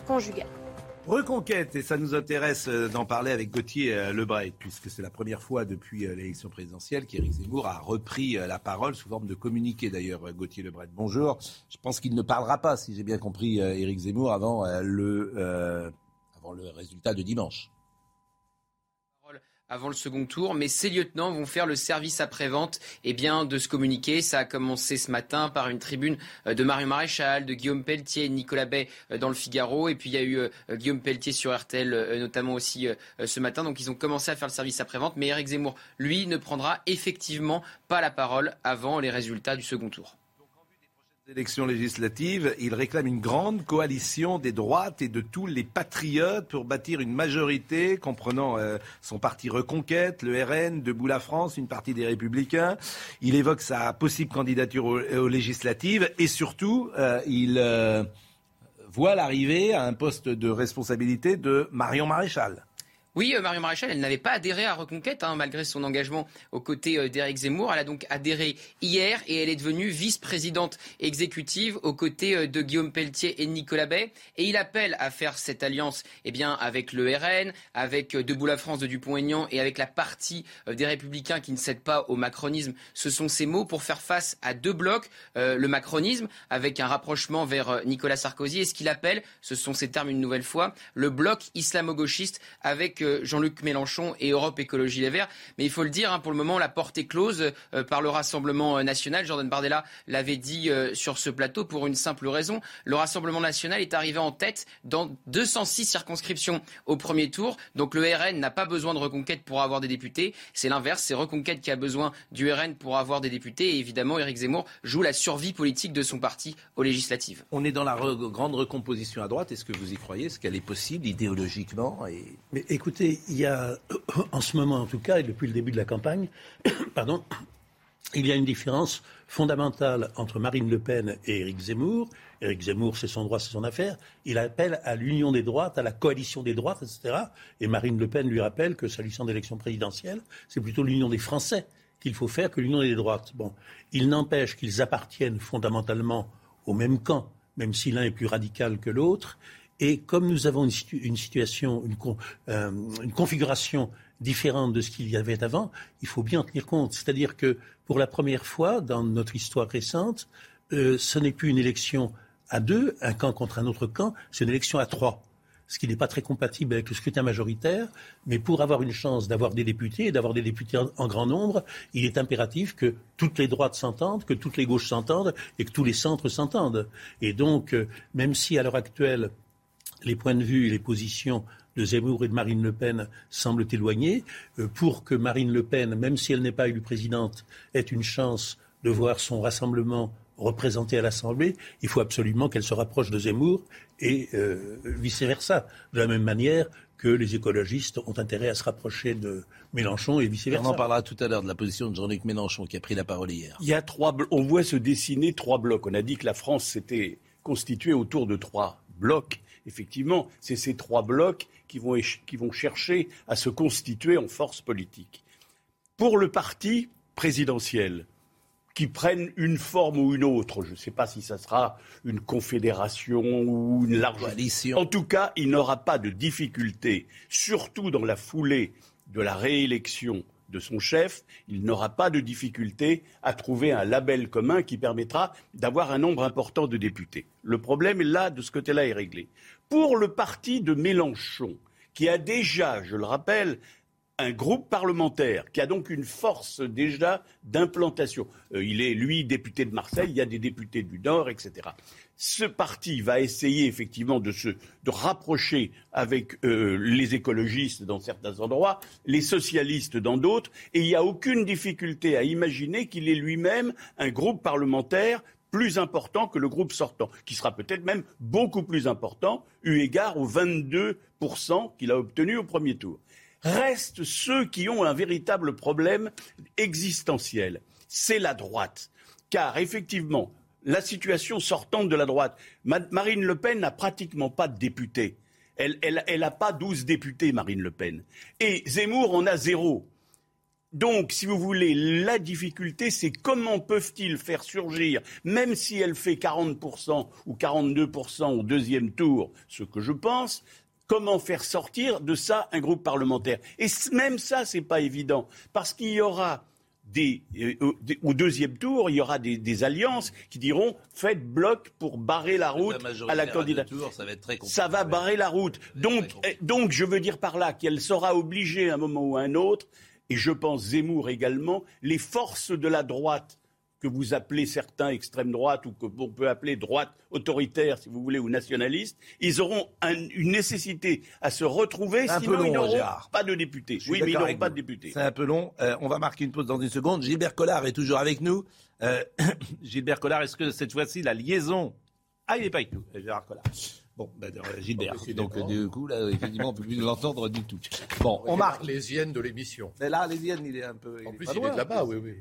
Reconquête, et ça nous intéresse euh, d'en parler avec Gauthier euh, Lebray, puisque c'est la première fois depuis euh, l'élection présidentielle qu'Éric Zemmour a repris la parole sous forme de communiqué d'ailleurs. Gauthier Lebray, bonjour. Je pense qu'il ne parlera pas, si j'ai bien compris, Éric Zemmour, avant le, avant le résultat de dimanche avant le second tour, mais ces lieutenants vont faire le service après-vente eh bien, de ce communiqué. Ça a commencé ce matin par une tribune euh, de Mario Maréchal, de Guillaume Pelletier et Nicolas Bay euh, dans le Figaro. Et puis il y a eu euh, Guillaume Pelletier sur RTL notamment aussi ce matin. Donc ils ont commencé à faire le service après-vente. Mais Eric Zemmour, lui, ne prendra effectivement pas la parole avant les résultats du second tour élections législatives, il réclame une grande coalition des droites et de tous les patriotes pour bâtir une majorité comprenant euh, son parti Reconquête, le RN, Debout la France, une partie des Républicains. Il évoque sa possible candidature aux, législatives et surtout, euh, il euh, voit l'arrivée à un poste de responsabilité de Marion Maréchal. Oui, euh, Marion Maréchal, elle n'avait pas adhéré à Reconquête, hein, malgré son engagement aux côtés euh, d'Éric Zemmour. Elle a donc adhéré hier et elle est devenue vice-présidente exécutive aux côtés euh, de Guillaume Pelletier et Nicolas Bay. Et il appelle à faire cette alliance eh bien, avec le RN, avec Debout la France de Dupont-Aignan et avec la partie des Républicains qui ne cèdent pas au macronisme. Ce sont ces mots pour faire face à deux blocs. le macronisme, avec un rapprochement vers Nicolas Sarkozy, et ce qu'il appelle, ce sont ces termes une nouvelle fois, le bloc islamo-gauchiste avec euh, Jean-Luc Mélenchon et Europe Écologie Les Verts. Mais il faut le dire, hein, pour le moment, la porte est close euh, par le Rassemblement national. Jordan Bardella l'avait dit sur ce plateau pour une simple raison. Le Rassemblement national est arrivé en tête dans 206 circonscriptions au premier tour. Donc le RN n'a pas besoin de reconquête pour avoir des députés. C'est l'inverse, c'est Reconquête qui a besoin du RN pour avoir des députés. Et évidemment, Éric Zemmour joue la survie politique de son parti aux législatives. On est dans la grande recomposition à droite. Est-ce que vous y croyez? Est-ce qu'elle est possible idéologiquement et... Mais écoutez, il y a, en ce moment en tout cas, et depuis le début de la campagne, pardon, il y a une différence fondamentale entre Marine Le Pen et Éric Zemmour. Éric Zemmour, c'est son droit, c'est son affaire. Il appelle à l'union des droites, à la coalition des droites, etc. Et Marine Le Pen lui rappelle que s'agissant d'élections présidentielles, c'est plutôt l'union des Français qu'il faut faire que l'union des droites. Bon, il n'empêche qu'ils appartiennent fondamentalement au même camp, même si l'un est plus radical que l'autre. Et comme nous avons une, situation, euh, une, configuration différente de ce qu'il y avait avant, il faut bien en tenir compte. C'est-à-dire que pour la première fois dans notre histoire récente, euh, ce n'est plus une élection à deux, un camp contre un autre camp, c'est une élection à trois ce qui n'est pas très compatible avec le scrutin majoritaire, mais pour avoir une chance d'avoir des députés et d'avoir des députés en, grand nombre, il est impératif que toutes les droites s'entendent, que toutes les gauches s'entendent et que tous les centres s'entendent. Et donc, euh, même si à l'heure actuelle, les points de vue et les positions de Zemmour et de Marine Le Pen semblent éloignés, euh, pour que Marine Le Pen, même si elle n'est pas élue présidente, ait une chance de voir son rassemblement représenté à l'Assemblée, il faut absolument qu'elle se rapproche de Zemmour et euh, vice-versa. De la même manière que les écologistes ont intérêt à se rapprocher de Mélenchon et vice-versa. On en parlera tout à l'heure de la position de Jean-Luc Mélenchon qui a pris la parole hier. Il y a trois, on voit se dessiner trois blocs. On a dit que la France s'était constituée autour de trois blocs. Effectivement, c'est ces trois blocs qui vont, qui vont chercher à se constituer en force politique. Pour le parti présidentiel, qui prennent une forme ou une autre. Je ne sais pas si ça sera une confédération ou une large coalition. En tout cas, il n'aura pas de difficulté, surtout dans la foulée de la réélection de son chef, il n'aura pas de difficulté à trouver un label commun qui permettra d'avoir un nombre important de députés. Le problème est là, de ce côté-là, est réglé. Pour le parti de Mélenchon, qui a déjà, je le rappelle, un groupe parlementaire qui a donc une force déjà d'implantation. Euh, il est, lui, député de Marseille, il y a des députés du Nord, etc. Ce parti va essayer effectivement de se rapprocher avec euh, les écologistes dans certains endroits, les socialistes dans d'autres, et il n'y a aucune difficulté à imaginer qu'il est lui-même un groupe parlementaire plus important que le groupe sortant, qui sera peut-être même beaucoup plus important, eu égard aux 22% qu'il a obtenus au premier tour restent ceux qui ont un véritable problème existentiel. C'est la droite. Car effectivement, la situation sortante de la droite, Marine Le Pen n'a pratiquement pas de députés. Elle n'a pas 12 députés, Marine Le Pen. Et Zemmour en a zéro. Donc, si vous voulez, la difficulté, c'est comment peuvent-ils faire surgir, même si elle fait 40% ou 42% au deuxième tour, ce que je pense, comment faire sortir de ça un groupe parlementaire. Et même ça, ce n'est pas évident, parce qu'il y aura des, euh, au deuxième tour, il y aura des, alliances qui diront faites bloc pour barrer la route à la candidature. Ça va, être très ça va barrer la route. Donc, eh, donc, je veux dire par là qu'elle sera obligée à un moment ou à un autre, et je pense Zemmour également, les forces de la droite que vous appelez certains extrême droite ou que l'on peut appeler droite autoritaire, si vous voulez, ou nationaliste, ils auront une nécessité à se retrouver, un sinon peu long, ils n'auront pas de députés. Oui, mais ils n'auront pas de députés. C'est un peu long. Euh, on va marquer une pause dans une seconde. Gilbert Collard est toujours avec nous. Euh, Gilbert Collard, est-ce que cette fois-ci, la liaison... Ah, il n'est pas avec nous, Gilbert Collard. Bon, ben, euh, Gilbert. Donc, du coup, là, effectivement, on ne peut plus l'entendre du tout. Bon, on, marque. Les hyènes de l'émission. Là, les hyènes, il est un peu. En plus, il est de là-bas, oui, oui.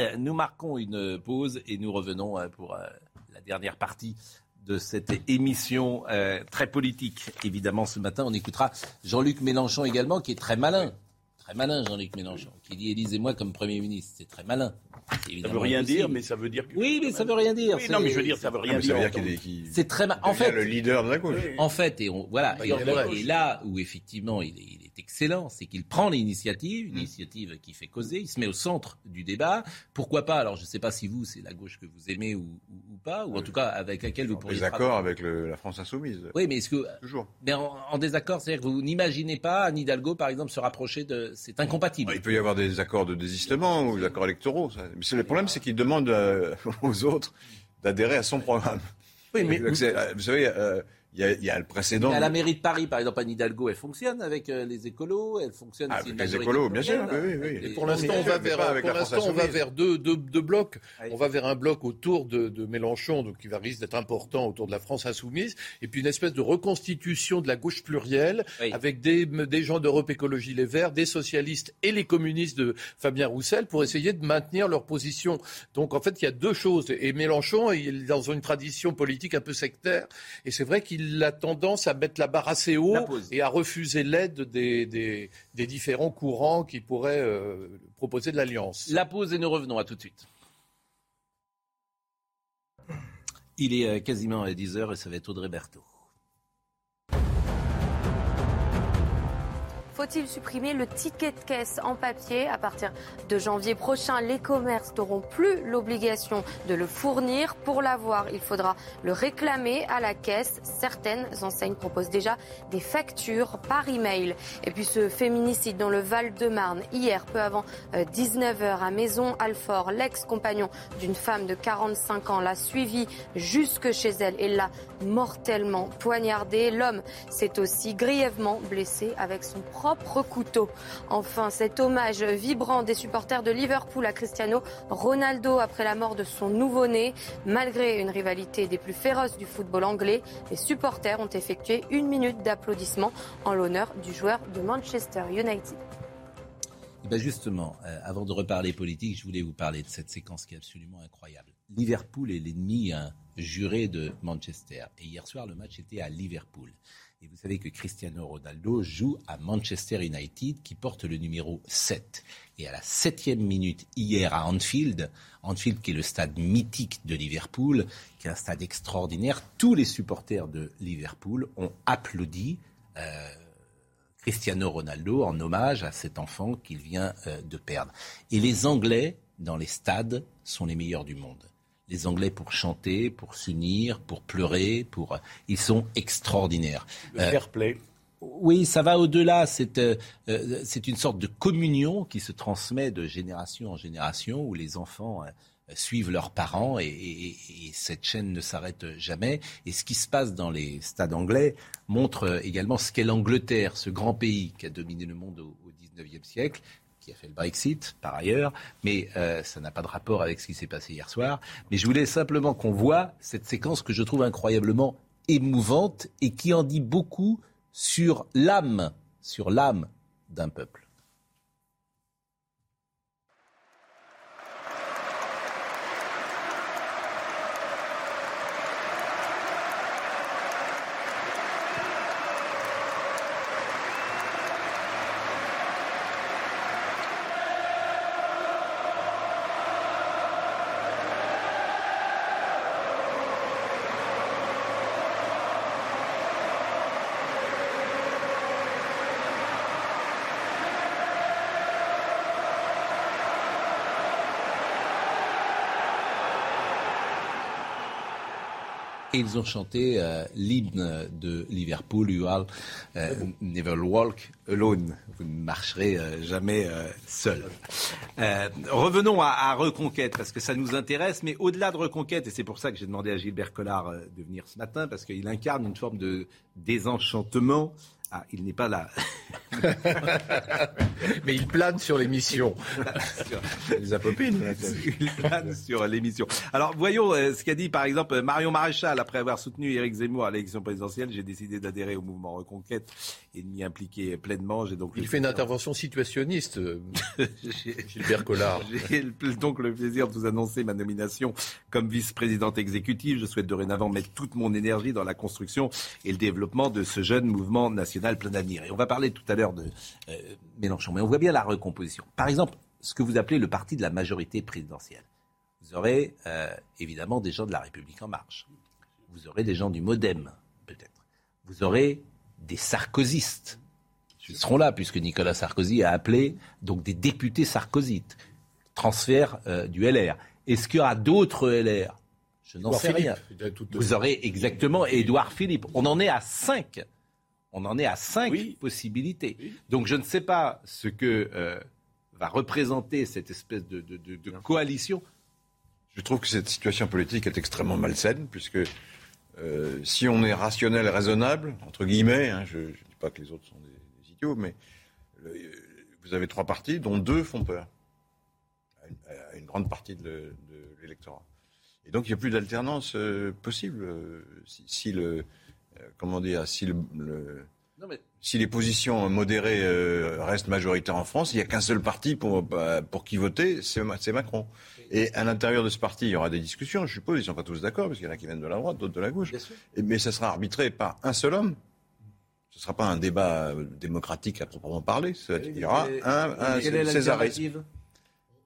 Euh, nous marquons une pause et nous revenons euh, pour euh, la dernière partie de cette émission très politique. Évidemment, ce matin, on écoutera Jean-Luc Mélenchon également, qui est très malin. Très malin, Jean-Luc Mélenchon, qui dit Élisez-moi comme Premier ministre. C'est très malin. Ça veut rien dire, mais ça veut dire. Que oui, mais ça veut rien dire. non, mais je veux dire, ça veut rien dire. C'est très En fait, le leader de la gauche. En fait, et on, voilà. Et, là où effectivement il est excellent, c'est qu'il prend l'initiative, une mm. initiative qui fait causer, il se met au centre du débat. Pourquoi pas Alors je ne sais pas si vous, c'est la gauche que vous aimez ou, pas, ou en tout cas avec laquelle vous pourriez. Désaccord avec la France insoumise. Oui, mais est-ce que toujours Mais en, désaccord, c'est-à-dire que vous n'imaginez pas Anne Hidalgo, par exemple, se rapprocher de. C'est incompatible. il peut y avoir des accords de désistement ou des accords électoraux. Le problème, c'est qu'il demande euh, aux autres d'adhérer à son programme. Oui, mais vous savez. Euh, il y, a, le précédent. à la mairie de Paris, par exemple, Anne Hidalgo, elle fonctionne avec euh, les écolos, elle fonctionne ah, avec les écolos, bien sûr. Oui, oui, Et pour l'instant, on va vers, pour on va vers deux, deux, deux blocs. On va vers un bloc autour de, de Mélenchon, donc qui va risque d'être important autour de la France insoumise, et puis une espèce de reconstitution de la gauche plurielle avec des, des gens d'Europe Écologie Les Verts, des socialistes et les communistes de Fabien Roussel pour essayer de maintenir leur position. Donc en fait, il y a deux choses. Et Mélenchon, il est dans une tradition politique un peu sectaire, et c'est vrai qu'il il a tendance à mettre la barre assez haut et à refuser l'aide des, différents courants qui pourraient euh, proposer de l'alliance. La pause et nous revenons à tout de suite. Il est euh, quasiment à 10h et ça va être Audrey Berthaud. Faut-il supprimer le ticket de caisse en papier À partir de janvier prochain, les commerces n'auront plus l'obligation de le fournir. Pour l'avoir, il faudra le réclamer à la caisse. Certaines enseignes proposent déjà des factures par email. Et puis ce féminicide dans le Val-de-Marne, hier, peu avant 19h euh, à Maison Alfort, l'ex-compagnon d'une femme de 45 ans l'a suivi jusque chez elle et l'a mortellement poignardé. L'homme s'est aussi grièvement blessé avec son propre couteau. Enfin, cet hommage vibrant des supporters de Liverpool à Cristiano Ronaldo après la mort de son nouveau-né. Malgré une rivalité des plus féroces du football anglais, les supporters ont effectué une minute d'applaudissement en l'honneur du joueur de Manchester United. Eh ben justement, euh, avant de reparler politique, je voulais vous parler de cette séquence qui est absolument incroyable. Liverpool est l'ennemi juré de Manchester. Et hier soir, le match était à Liverpool. Et vous savez que Cristiano Ronaldo joue à Manchester United qui porte le numéro 7. Et à la septième minute hier à Anfield, Anfield qui est le stade mythique de Liverpool, qui est un stade extraordinaire, tous les supporters de Liverpool ont applaudi euh, Cristiano Ronaldo en hommage à cet enfant qu'il vient euh, de perdre. Et les Anglais dans les stades sont les meilleurs du monde les Anglais pour chanter, pour s'unir, pour pleurer, pour ils sont extraordinaires. Le fair play. Euh, oui, ça va au-delà. C'est euh, euh, c'est une sorte de communion qui se transmet de génération en génération où les enfants suivent leurs parents et, et, cette chaîne ne s'arrête jamais. Et ce qui se passe dans les stades anglais montre également ce qu'est l'Angleterre, ce grand pays qui a dominé le monde au, au 19e siècle, qui a fait le Brexit par ailleurs, mais euh, ça n'a pas de rapport avec ce qui s'est passé hier soir. Mais je voulais simplement qu'on voit cette séquence que je trouve incroyablement émouvante et qui en dit beaucoup sur l'âme, sur l'âme d'un peuple. Et ils ont chanté euh, l'hymne de Liverpool, You All euh, Never Walk Alone. Vous ne marcherez euh, jamais seul. revenons à, à, Reconquête, parce que ça nous intéresse, mais au-delà de Reconquête, et c'est pour ça que j'ai demandé à Gilbert Collard de venir ce matin, parce qu'il incarne une forme de désenchantement ah, il n'est pas là. Mais il plane sur l'émission. Les apopines. Il plane sur l'émission. Alors, voyons euh, ce qu'a dit, par exemple, Marion Maréchal. Après avoir soutenu Éric Zemmour à l'élection présidentielle, j'ai décidé d'adhérer au mouvement Reconquête et de m'y impliquer pleinement. J'ai donc il fait une intervention situationniste, euh, Gilbert Collard. J'ai donc le plaisir de vous annoncer ma nomination comme vice-présidente exécutive. Je souhaite dorénavant mettre toute mon énergie dans la construction et le développement de ce jeune mouvement national plein d'avenir. Et on va parler tout à l'heure de euh, Mélenchon, mais on voit bien la recomposition. Par exemple, ce que vous appelez le parti de la majorité présidentielle. Vous aurez euh, évidemment des gens de la République en marche. Vous aurez des gens du Modem, peut-être. Vous aurez des sarkozystes qui seront là, puisque Nicolas Sarkozy a appelé donc des députés sarkozytes. Transfert euh, du LR. Est-ce qu'il y aura d'autres LR Je n'en sais rien. Vous aurez exactement Édouard Philippe. On en est à cinq. On en est à cinq possibilités. Donc je ne sais pas ce que euh, va représenter cette espèce de, coalition. Je trouve que cette situation politique est extrêmement malsaine, puisque euh, si on est rationnel et raisonnable, entre guillemets, hein, je ne dis pas que les autres sont des, idiots, mais vous avez trois partis dont deux font peur à une, grande partie de l'électorat. Et donc il n'y a plus d'alternance euh, possible. si, le, euh, comment dire, si, le, si les positions modérées euh, restent majoritaires en France, il n'y a qu'un seul parti pour, bah, pour qui voter, c'est Macron. Et à l'intérieur de ce parti, il y aura des discussions, je suppose, ils ne sont pas tous d'accord, parce qu'il y en a qui viennent de la droite, d'autres de la gauche. mais ça sera arbitré par un seul homme. Ce ne sera pas un débat euh, démocratique à proprement parler. Il y aura un, un césarisme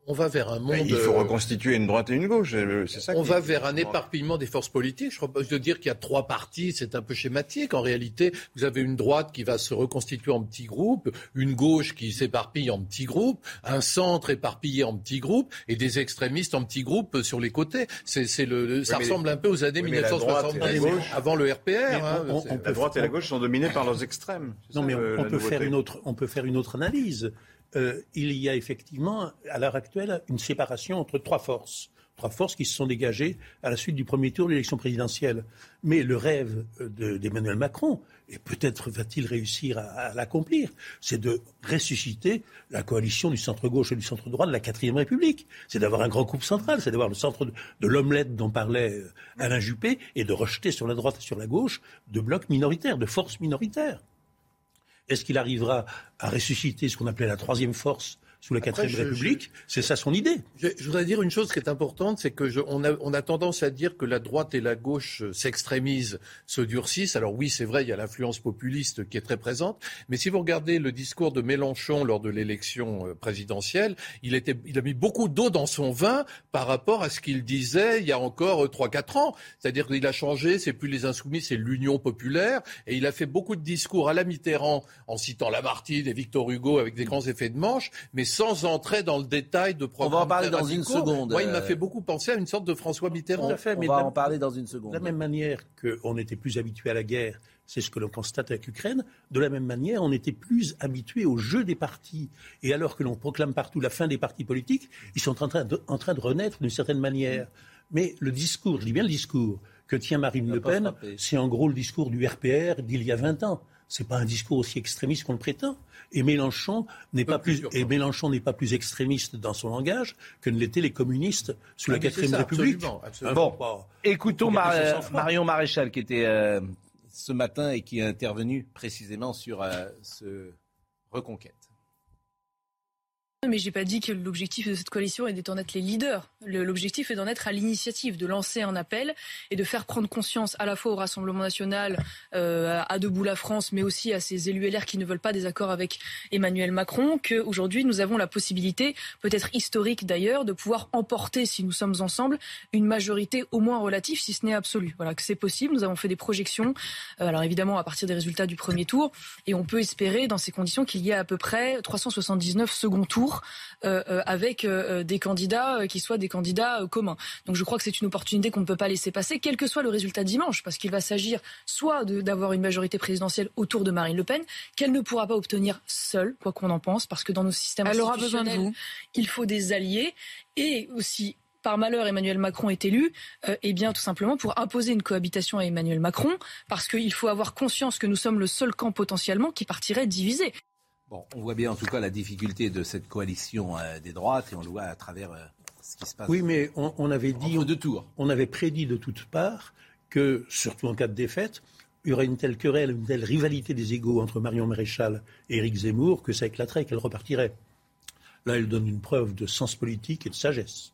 on va vers un monde. il faut euh, reconstituer une droite et une gauche. C'est ça. On va vers un éparpillement des forces politiques. Je propose de dire qu'il y a trois partis. C'est un peu schématique. En réalité, vous avez une droite qui va se reconstituer en petits groupes, une gauche qui s'éparpille en petits groupes, un centre éparpillé en petits groupes et des extrémistes en petits groupes sur les côtés. C'est le. ça ressemble un peu aux années 1970, avant le RPR. Hein. la droite et la gauche sont dominées par leurs extrêmes. Non, mais on, peut faire une autre. On peut faire une autre analyse. Euh, il y a effectivement, à l'heure actuelle, une séparation entre trois forces. Trois forces qui se sont dégagées à la suite du premier tour de l'élection présidentielle. Mais le rêve d'Emmanuel Macron, et peut-être va-t-il réussir à, l'accomplir, c'est de ressusciter la coalition du centre-gauche et du centre-droit de la quatrième République. C'est d'avoir un grand groupe central, c'est d'avoir le centre de, de l'omelette dont parlait euh, Alain Juppé, et de rejeter sur la droite et sur la gauche de blocs minoritaires, de forces minoritaires. Est-ce qu'il arrivera à ressusciter ce qu'on appelait la troisième force sous la quatrième République. C'est ça son idée. Je, voudrais dire une chose qui est importante, c'est que on, a, on, a, tendance à dire que la droite et la gauche s'extrémisent, se durcissent. Alors oui, c'est vrai, il y a l'influence populiste qui est très présente, mais si vous regardez le discours de Mélenchon lors de l'élection euh, présidentielle, il, était, il a mis beaucoup d'eau dans son vin par rapport à ce qu'il disait il y a encore euh, trois quatre ans. C'est-à-dire qu'il a changé, c'est plus les insoumis, c'est l'Union populaire, et il a fait beaucoup de discours à la Mitterrand en citant Lamartine et Victor Hugo avec des grands effets de manche, mais sans entrer dans le détail de programme. On va en parler dans une seconde. Moi, il m'a fait beaucoup penser à une sorte de François Mitterrand. On va en parler dans une seconde. De la même manière qu'on était plus habitué à la guerre, c'est ce que l'on constate avec l'Ukraine. De la même manière, on était plus habitué au jeu des partis. Et alors que l'on proclame partout la fin des partis politiques, ils sont en train de, en train de renaître d'une certaine manière. Mais le discours, je dis bien le discours, que tient Marine Le Pen, c'est en gros le discours du RPR d'il y a 20 ans. Ce n'est pas un discours aussi extrémiste qu'on le prétend. Et Mélenchon n'est pas plus, et Mélenchon n'est pas plus extrémiste dans son langage que ne l'étaient les communistes sous la ah, quatrième République. Bon, écoutons Marion Maréchal qui était euh, ce matin et qui est intervenu précisément sur euh, ce reconquête. Mais j'ai pas dit que l'objectif de cette coalition est d'en être les leaders. L'objectif est d'en être à l'initiative, de lancer un appel et de faire prendre conscience à la fois au Rassemblement national, euh, à Debout la France, mais aussi à ces élus LR qui ne veulent pas des accords avec Emmanuel Macron, qu'aujourd'hui nous avons la possibilité, peut-être historique d'ailleurs, de pouvoir emporter, si nous sommes ensemble, une majorité au moins relative, si ce n'est absolue. Voilà, que c'est possible. Nous avons fait des projections, euh, alors évidemment à partir des résultats du premier tour, et on peut espérer dans ces conditions qu'il y ait à peu près 379 second tours euh, euh, avec euh, des candidats qui soient des candidats communs. Donc je crois que c'est une opportunité qu'on ne peut pas laisser passer, quel que soit le résultat dimanche, parce qu'il va s'agir soit d'avoir une majorité présidentielle autour de Marine Le Pen, qu'elle ne pourra pas obtenir seule, quoi qu'on en pense, parce que dans nos systèmes Elle aura besoin de vous. il faut des alliés et aussi par malheur Emmanuel Macron est élu, eh bien tout simplement pour imposer une cohabitation à Emmanuel Macron, parce qu'il faut avoir conscience que nous sommes le seul camp potentiellement qui partirait divisé. Bon, on voit bien en tout cas la difficulté de cette coalition euh, des droites et on le voit à travers euh, ce qui se passe. Oui, mais on, avait dit, deux tours. on avait prédit de toutes parts que, surtout en cas de défaite, il y aurait une telle querelle, une telle rivalité des égaux entre Marion Maréchal et Éric Zemmour que ça éclaterait et qu'elle repartirait. Là, elle donne une preuve de sens politique et de sagesse.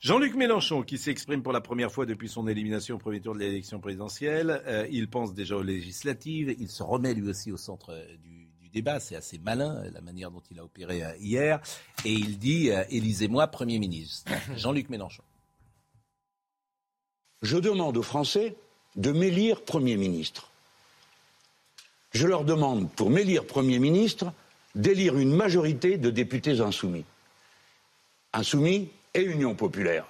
Jean-Luc Mélenchon, qui s'exprime pour la première fois depuis son élimination au premier tour de l'élection présidentielle, euh, il pense déjà aux législatives, il se remet lui aussi au centre du débat. C'est assez malin la manière dont il a opéré hier. Et il dit élisez-moi Premier ministre. Jean-Luc Mélenchon. Je demande aux Français de m'élire Premier ministre. Je leur demande, pour m'élire Premier ministre, d'élire une majorité de députés insoumis. Insoumis et Union populaire.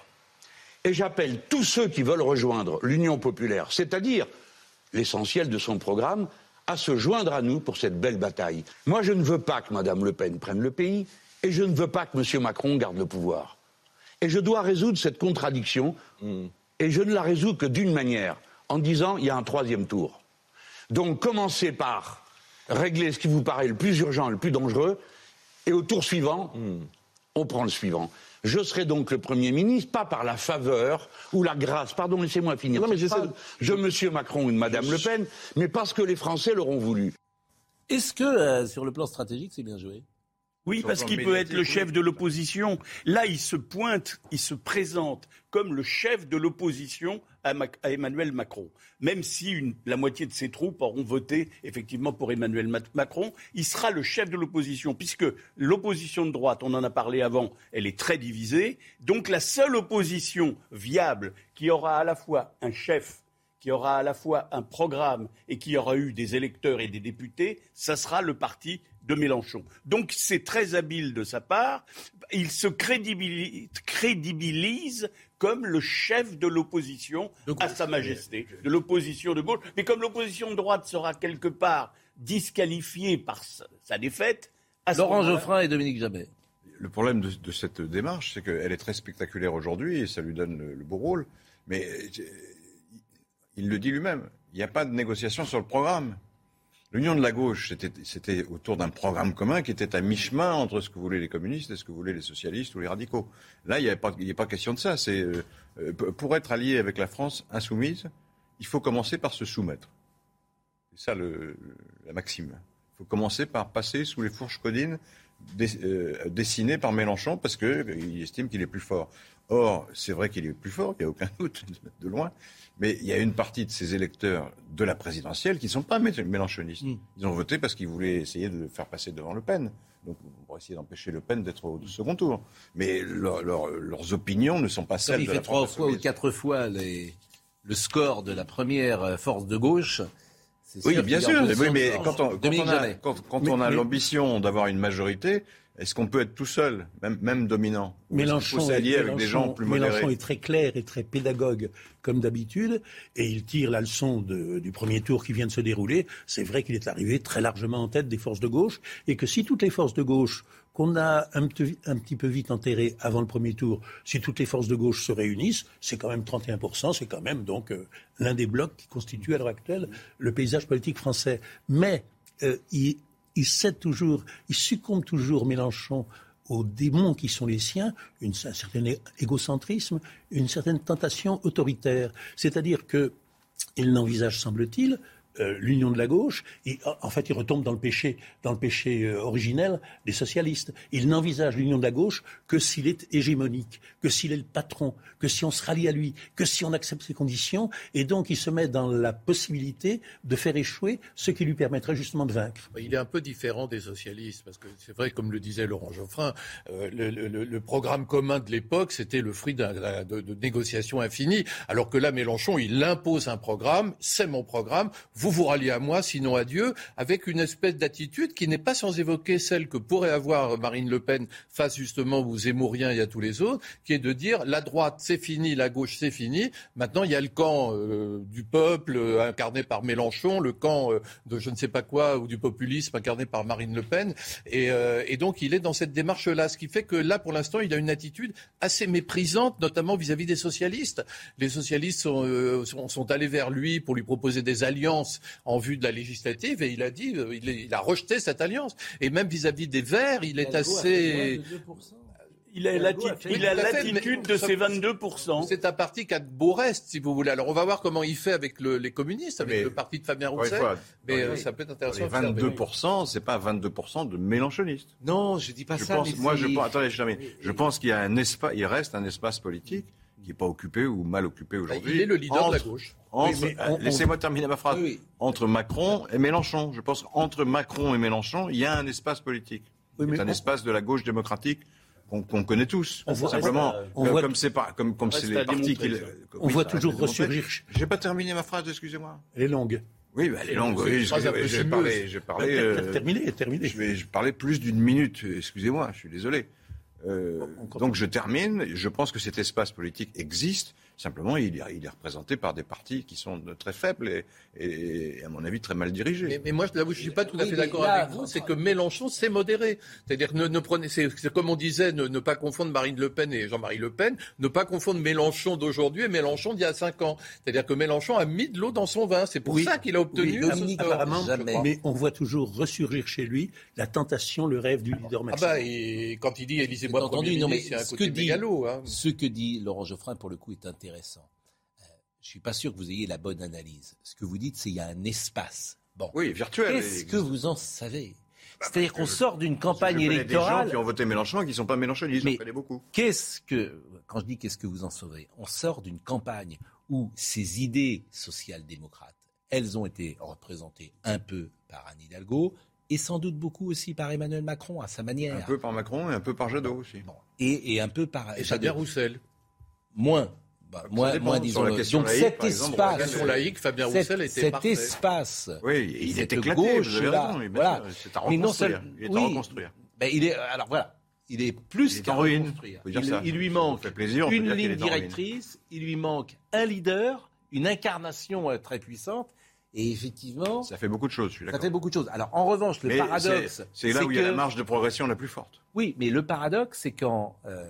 Et j'appelle tous ceux qui veulent rejoindre l'Union populaire, c'est-à-dire l'essentiel de son programme, à se joindre à nous pour cette belle bataille. Moi, je ne veux pas que Mme Le Pen prenne le pays et je ne veux pas que M. Macron garde le pouvoir. Et je dois résoudre cette contradiction hmm. et je ne la résous que d'une manière, en disant il y a un troisième tour. Donc commencez par régler ce qui vous paraît le plus urgent, le plus dangereux, et au tour suivant, hmm. On prend le suivant. Je serai donc le Premier ministre, pas par la faveur ou la grâce, pardon, laissez-moi finir, non, mais de... M. Macron ou de Mme Le Pen, mais parce que les Français l'auront voulu. Est-ce que, euh, sur le plan stratégique, c'est bien joué? Oui, parce qu'il peut être le chef de l'opposition. Là, il se pointe, il se présente comme le chef de l'opposition à, Emmanuel Macron. Même si la moitié de ses troupes auront voté effectivement pour Emmanuel Macron, il sera le chef de l'opposition, puisque l'opposition de droite, on en a parlé avant, elle est très divisée. Donc la seule opposition viable qui aura à la fois un chef qui aura à la fois un programme et qui aura eu des électeurs et des députés, ça sera le parti de Mélenchon. Donc c'est très habile de sa part. Il se crédibilise, comme le chef de l'opposition à Sa Majesté, de l'opposition de gauche. Mais comme l'opposition de droite sera quelque part disqualifiée par sa défaite, Laurent Geoffrin et Dominique Jamais. Le problème de, cette démarche, c'est qu'elle est très spectaculaire aujourd'hui et ça lui donne le beau rôle. Mais il le dit lui-même, il n'y a pas de négociation sur le programme. L'union de la gauche, c'était autour d'un programme commun qui était à mi-chemin entre ce que voulaient les communistes et ce que voulaient les socialistes ou les radicaux. Là, il n'y a, pas question de ça. Euh, euh, pour être allié avec la France insoumise, il faut commencer par se soumettre. C'est ça la maxime. Il faut commencer par passer sous les fourches codines euh, dessinées par Mélenchon parce qu'il estime qu'il est plus fort. Or, c'est vrai qu'il est plus fort, il n'y a aucun doute, de loin. Mais il y a une partie de ces électeurs de la présidentielle qui ne sont pas mélanchonistes. Mm. Ils ont voté parce qu'ils voulaient essayer de le faire passer devant Le Pen. Donc, pour essayer d'empêcher Le Pen d'être au second tour. Mais leurs opinions ne sont pas celles il de fait trois fois ou quatre fois le score de la première euh, force de gauche. Oui, bien sûr. mais quand on, a, l'ambition d'avoir une majorité, est-ce qu'on peut être tout seul, même, dominant? Mélenchon, est, avec des gens plus Mélenchon est très clair et très pédagogue, comme d'habitude, et il tire la leçon du premier tour qui vient de se dérouler. C'est vrai qu'il est arrivé très largement en tête des forces de gauche, et que si toutes les forces de gauche qu'on a un, petit peu vite enterrées avant le premier tour, si toutes les forces de gauche se réunissent, c'est quand même 31%, c'est quand même donc euh, l'un des blocs qui constitue à l'heure actuelle le paysage politique français. Mais euh, il, il cède toujours, il succombe toujours, Mélenchon, aux démons qui sont les siens, un certain égocentrisme, une certaine tentation autoritaire. C'est-à-dire qu'il n'envisage, semble-t-il, euh, l'union de la gauche, en fait, il retombe dans le péché, dans le péché euh, originel des socialistes. Il n'envisage l'union de la gauche que s'il est hégémonique, que s'il est le patron, que si on se rallie à lui, que si on accepte ses conditions, et donc il se met dans la possibilité de faire échouer ce qui lui permettrait justement de vaincre. Il est un peu différent des socialistes, parce que c'est vrai, comme le disait Laurent Geoffrin, euh, le, programme commun de l'époque, c'était le fruit de, négociations infinies, alors que là, Mélenchon, il impose un programme, c'est mon programme, vous ralliez à moi, sinon à Dieu, avec une espèce d'attitude qui n'est pas sans évoquer celle que pourrait avoir Marine Le Pen face justement aux Zemmouriens et à tous les autres, qui est de dire la droite c'est fini, la gauche c'est fini. Maintenant il y a le camp euh, du peuple euh, incarné par Mélenchon, le camp euh, de je ne sais pas quoi ou du populisme incarné par Marine Le Pen, et, donc il est dans cette démarche-là, ce qui fait que là pour l'instant il a une attitude assez méprisante, notamment vis-à-vis des socialistes. Les socialistes sont allés vers lui pour lui proposer des alliances en vue de la législative et il a dit, euh, il, a rejeté cette alliance. Et même vis-à-vis des Verts, il est assez. Il a l'attitude de ces 22%. C'est un parti qui a de beaux restes, si vous voulez. Alors, on va voir comment il fait avec les communistes, avec le parti de Fabien Roussel. mais euh, ça peut être intéressant. Les 22%, c'est pas 22% de mélanchonistes. Non, je dis pas ça. moi, je pense, attendez, je, je pense qu'il y a un espace, il reste un espace politique qui n'est pas occupé ou mal occupé aujourd'hui. Il est le leader de la gauche. Laissez-moi terminer ma phrase. Entre Macron et Mélenchon. Je pense qu'entre Macron et Mélenchon, il y a un espace politique. c'est un espace de la gauche démocratique qu'on connaît tous. On voit, simplement, on voit, comme c'est pas, comme comme c'est les partis qui. On voit toujours ressurgir. J'ai pas terminé ma phrase, excusez-moi. Elle est longue. Oui, bah, elle est longue. Oui, j'ai parlé, j'ai parlé. Euh, terminé, terminé. Je vais, je parlais plus d'une minute. Excusez-moi, je suis désolé. Euh, donc je termine. Je pense que cet espace politique existe. Simplement, il, est représenté par des partis qui sont très faibles et, à mon avis, très mal dirigés. Mais, moi, là où je ne suis pas tout à fait d'accord avec vous, c'est que Mélenchon s'est modéré. C'est-à-dire, ne, ne prenez, c'est comme on disait, ne, ne, pas confondre Marine Le Pen et Jean-Marie Le Pen, ne pas confondre Mélenchon d'aujourd'hui et Mélenchon d'il y a cinq ans. C'est-à-dire que Mélenchon a mis de l'eau dans son vin. C'est pour ça qu'il a obtenu oui, apparemment, Mais on voit toujours ressurgir chez lui la tentation, le rêve du leader ah bah, et quand il dit Élisez-moi Premier ministre, c'est un côté dit, mégalo. Hein. Ce que dit Laurent Geoffrin, pour le coup, est intéressant intéressant. Euh, je ne suis pas sûr que vous ayez la bonne analyse. Ce que vous dites, c'est qu'il y a un espace. Bon. Oui, virtuel. Qu'est-ce que vous en savez? Bah, C'est-à-dire qu'on sort d'une campagne électorale. des gens qui ont voté Mélenchon et qui ne sont pas mélenchonistes, mais beaucoup. Qu'est-ce que, quand je dis qu'est-ce que vous en savez On sort d'une campagne où ces idées social-démocrates, elles ont été représentées un peu par Anne Hidalgo, et sans doute beaucoup aussi par Emmanuel Macron à sa manière. Un peu par Macron et un peu par Jadot aussi. Et, un peu par. Et Fabien Roussel. Moins. Bah, moins, moins disons. La question Donc cet espace, question laïque, Fabien Roussel était cet espace, oui, il est éclaté. Gauche là, voilà. C'est à reconstruire. Non, il est à reconstruire. Ben, il est alors voilà. Il est plus qu'à reconstruire. Il, il, lui manque plaisir, une ligne directrice, il lui manque un leader, une incarnation euh, très puissante. Et effectivement, ça fait beaucoup de choses. ça fait beaucoup de choses. Alors en revanche, le paradoxe, c'est là où il y a la marge de progression la plus forte. Oui, mais le paradoxe, c'est quand euh,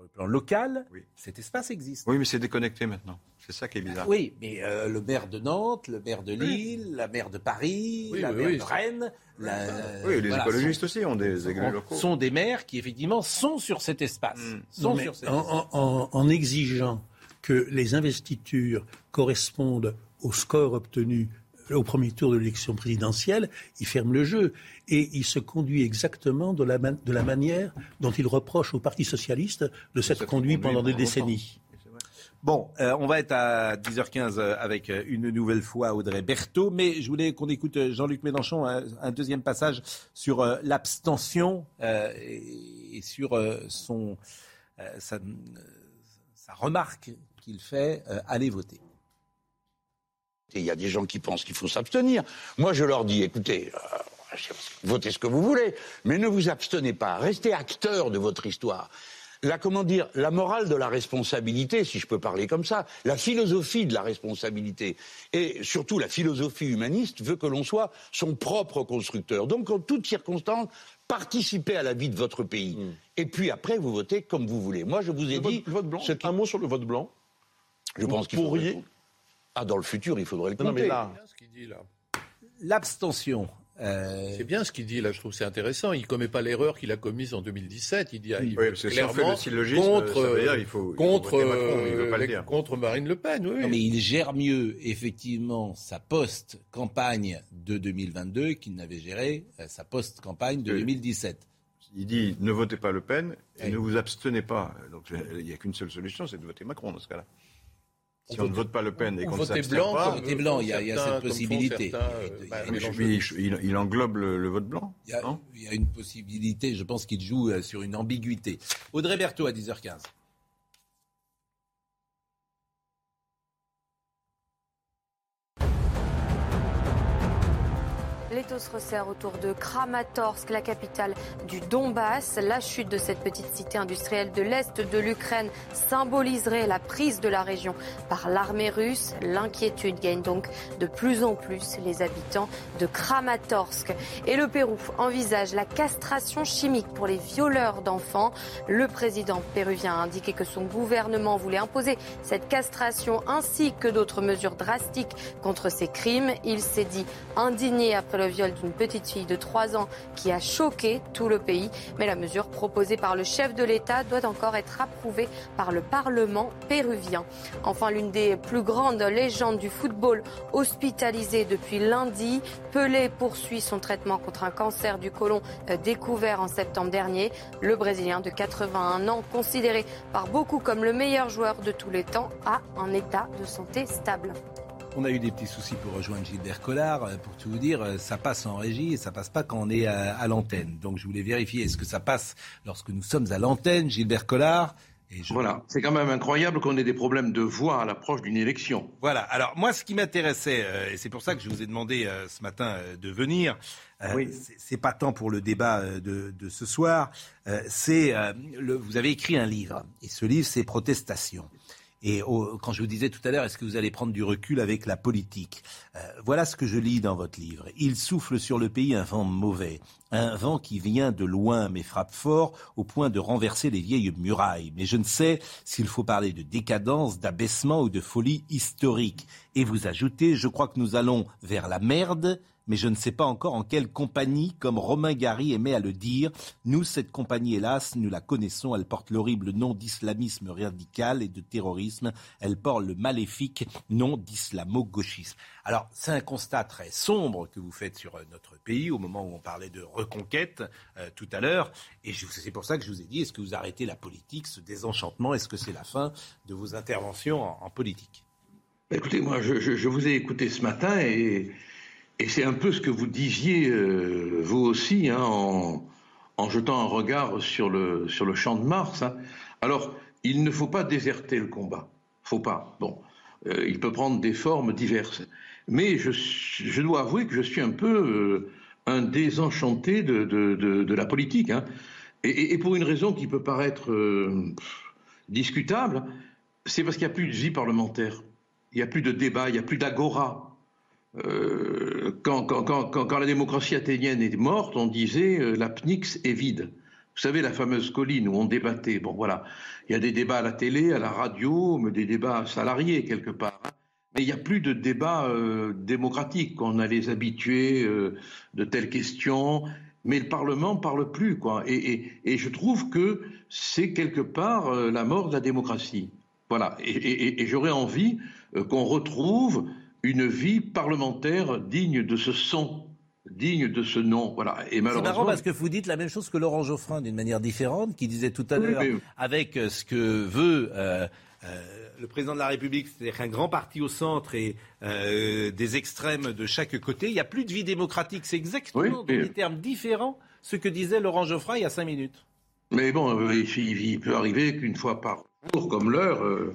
sur le plan local, cet espace existe. Oui, mais c'est déconnecté maintenant. C'est ça qui est bizarre. Oui, mais euh, le maire de Nantes, le maire de Lille, la maire de Paris, la maire de Rennes. oui, les écologistes aussi ont des élus locaux. Sont des maires qui, effectivement, sont sur cet espace. Mm. Sont sur cet en, espace. En, en, exigeant que les investitures correspondent au score obtenu au premier tour de l'élection présidentielle, il ferme le jeu. Et il se conduit exactement de la, de la manière dont il reproche au Parti socialiste de s'être conduit pendant des décennies. Bon, euh, on va être à 10h15 euh, avec euh, une nouvelle fois Audrey Berthaud, mais je voulais qu'on écoute Jean-Luc Mélenchon, un, deuxième passage sur l'abstention et, sur son, sa, sa, remarque qu'il fait allez voter. Il y a des gens qui pensent qu'il faut s'abstenir. Moi, je leur dis, écoutez, euh, votez ce que vous voulez, mais ne vous abstenez pas. Restez acteur de votre histoire. La, comment dire, la morale de la responsabilité, si je peux parler comme ça, la philosophie de la responsabilité, et surtout la philosophie humaniste veut que l'on soit son propre constructeur. Donc, en toutes circonstances, participez à la vie de votre pays. Hmm. Et puis après, vous votez comme vous voulez. Moi, je vous ai dit... Vote, blanc, Un mot sur le vote blanc. Je pense qu'il pourriez... Ah, dans le futur, il faudrait le compter. Non, mais là... L'abstention. Euh... C'est bien ce qu'il dit là, je trouve c'est intéressant. Il ne commet pas l'erreur qu'il a commise en 2017. Il dit il oui, clairement si le contre, dire, il faut, contre, euh, contre Marine Le Pen. Oui. Non, mais il gère mieux effectivement sa post-campagne de 2022 qu'il n'avait géré euh, sa post-campagne de 2017. Il dit ne votez pas Le Pen et ne vous abstenez pas. Donc il n'y a qu'une seule solution, c'est de voter Macron dans ce cas-là. Si on, ne vote pas Le Pen et qu'on ne s'abstient pas... Voter blanc, il y a, il y a cette possibilité. il, englobe le, vote blanc il y, a, il y, a, une possibilité, je pense qu'il joue euh, sur une ambiguïté. Audrey Berthaud à 10h15. L'étau se resserre autour de Kramatorsk, la capitale du Donbass. La chute de cette petite cité industrielle de l'Est de l'Ukraine symboliserait la prise de la région par l'armée russe. L'inquiétude gagne donc de plus en plus les habitants de Kramatorsk. Et le Pérou envisage la castration chimique pour les violeurs d'enfants. Le président péruvien a indiqué que son gouvernement voulait imposer cette castration ainsi que d'autres mesures drastiques contre ces crimes. Il s'est dit indigné après le viol d'une petite fille de 3 ans qui a choqué tout le pays. Mais la mesure proposée par le chef de l'État doit encore être approuvée par le Parlement péruvien. Enfin, l'une des plus grandes légendes du football hospitalisée depuis lundi, Pelé poursuit son traitement contre un cancer du côlon euh, découvert en septembre dernier. Le Brésilien de 81 ans, considéré par beaucoup comme le meilleur joueur de tous les temps, a un état de santé stable. On a eu des petits soucis pour rejoindre Gilbert Collard. Euh, pour tout vous dire, euh, ça passe en régie et ça passe pas quand on est à, l'antenne. Donc je voulais vérifier est-ce que ça passe lorsque nous sommes à l'antenne, Gilbert Collard? Voilà, c'est quand même incroyable qu'on ait des problèmes de voix à l'approche d'une élection. Voilà, alors moi ce qui m'intéressait, et c'est pour ça que je vous ai demandé ce matin de venir, oui. c'est pas tant pour le débat de, de ce soir, c'est vous avez écrit un livre, et ce livre c'est Protestation. Et quand je vous disais tout à l'heure, est-ce que vous allez prendre du recul avec la politique euh, Voilà ce que je lis dans votre livre. Il souffle sur le pays un vent mauvais, un vent qui vient de loin mais frappe fort au point de renverser les vieilles murailles. Mais je ne sais s'il faut parler de décadence, d'abaissement ou de folie historique. Et vous ajoutez, je crois que nous allons vers la merde mais je ne sais pas encore en quelle compagnie, comme Romain Gary aimait à le dire. Nous, cette compagnie, hélas, nous la connaissons, elle porte l'horrible nom d'islamisme radical et de terrorisme, elle porte le maléfique nom d'islamo-gauchisme. Alors, c'est un constat très sombre que vous faites sur euh, notre pays au moment où on parlait de reconquête euh, tout à l'heure. Et c'est pour ça que je vous ai dit, est-ce que vous arrêtez la politique, ce désenchantement Est-ce que c'est la fin de vos interventions en, politique? Écoutez, moi, je, vous ai écouté ce matin et et c'est un peu ce que vous disiez, euh, vous aussi, hein, en, jetant un regard sur le, champ de Mars. Hein. Alors, il ne faut pas déserter le combat. Faut pas. Bon, euh, il peut prendre des formes diverses. Mais je, dois avouer que je suis un peu euh, un désenchanté de, la politique. Hein. Et, pour une raison qui peut paraître discutable, c'est parce qu'il n'y a plus de vie parlementaire. Il n'y a plus de débat, il n'y a plus d'agora. Euh, quand, la démocratie athénienne est morte, on disait euh, la PNIX est vide. Vous savez, la fameuse colline où on débattait. Bon, voilà. Il y a des débats à la télé, à la radio, mais des débats salariés quelque part. Hein. Mais il n'y a plus de débats euh, démocratiques. On a les habitués de telles questions. Mais le Parlement parle plus. Et, je trouve que c'est quelque part la mort de la démocratie. Voilà. Et j'aurais envie qu'on retrouve une vie parlementaire digne de ce son, digne de ce nom. Voilà. Et malheureusement... C'est marrant parce que vous dites la même chose que Laurent Geoffrin d'une manière différente, qui disait tout à l'heure, avec euh, ce que veut euh, euh, le président de la République, c'est-à-dire un grand parti au centre et des extrêmes de chaque côté, il n'y a plus de vie démocratique. C'est exactement dans des termes différents ce que disait Laurent Geoffrin il y a cinq minutes. Mais bon, il peut arriver qu'une fois par comme l'heure, euh,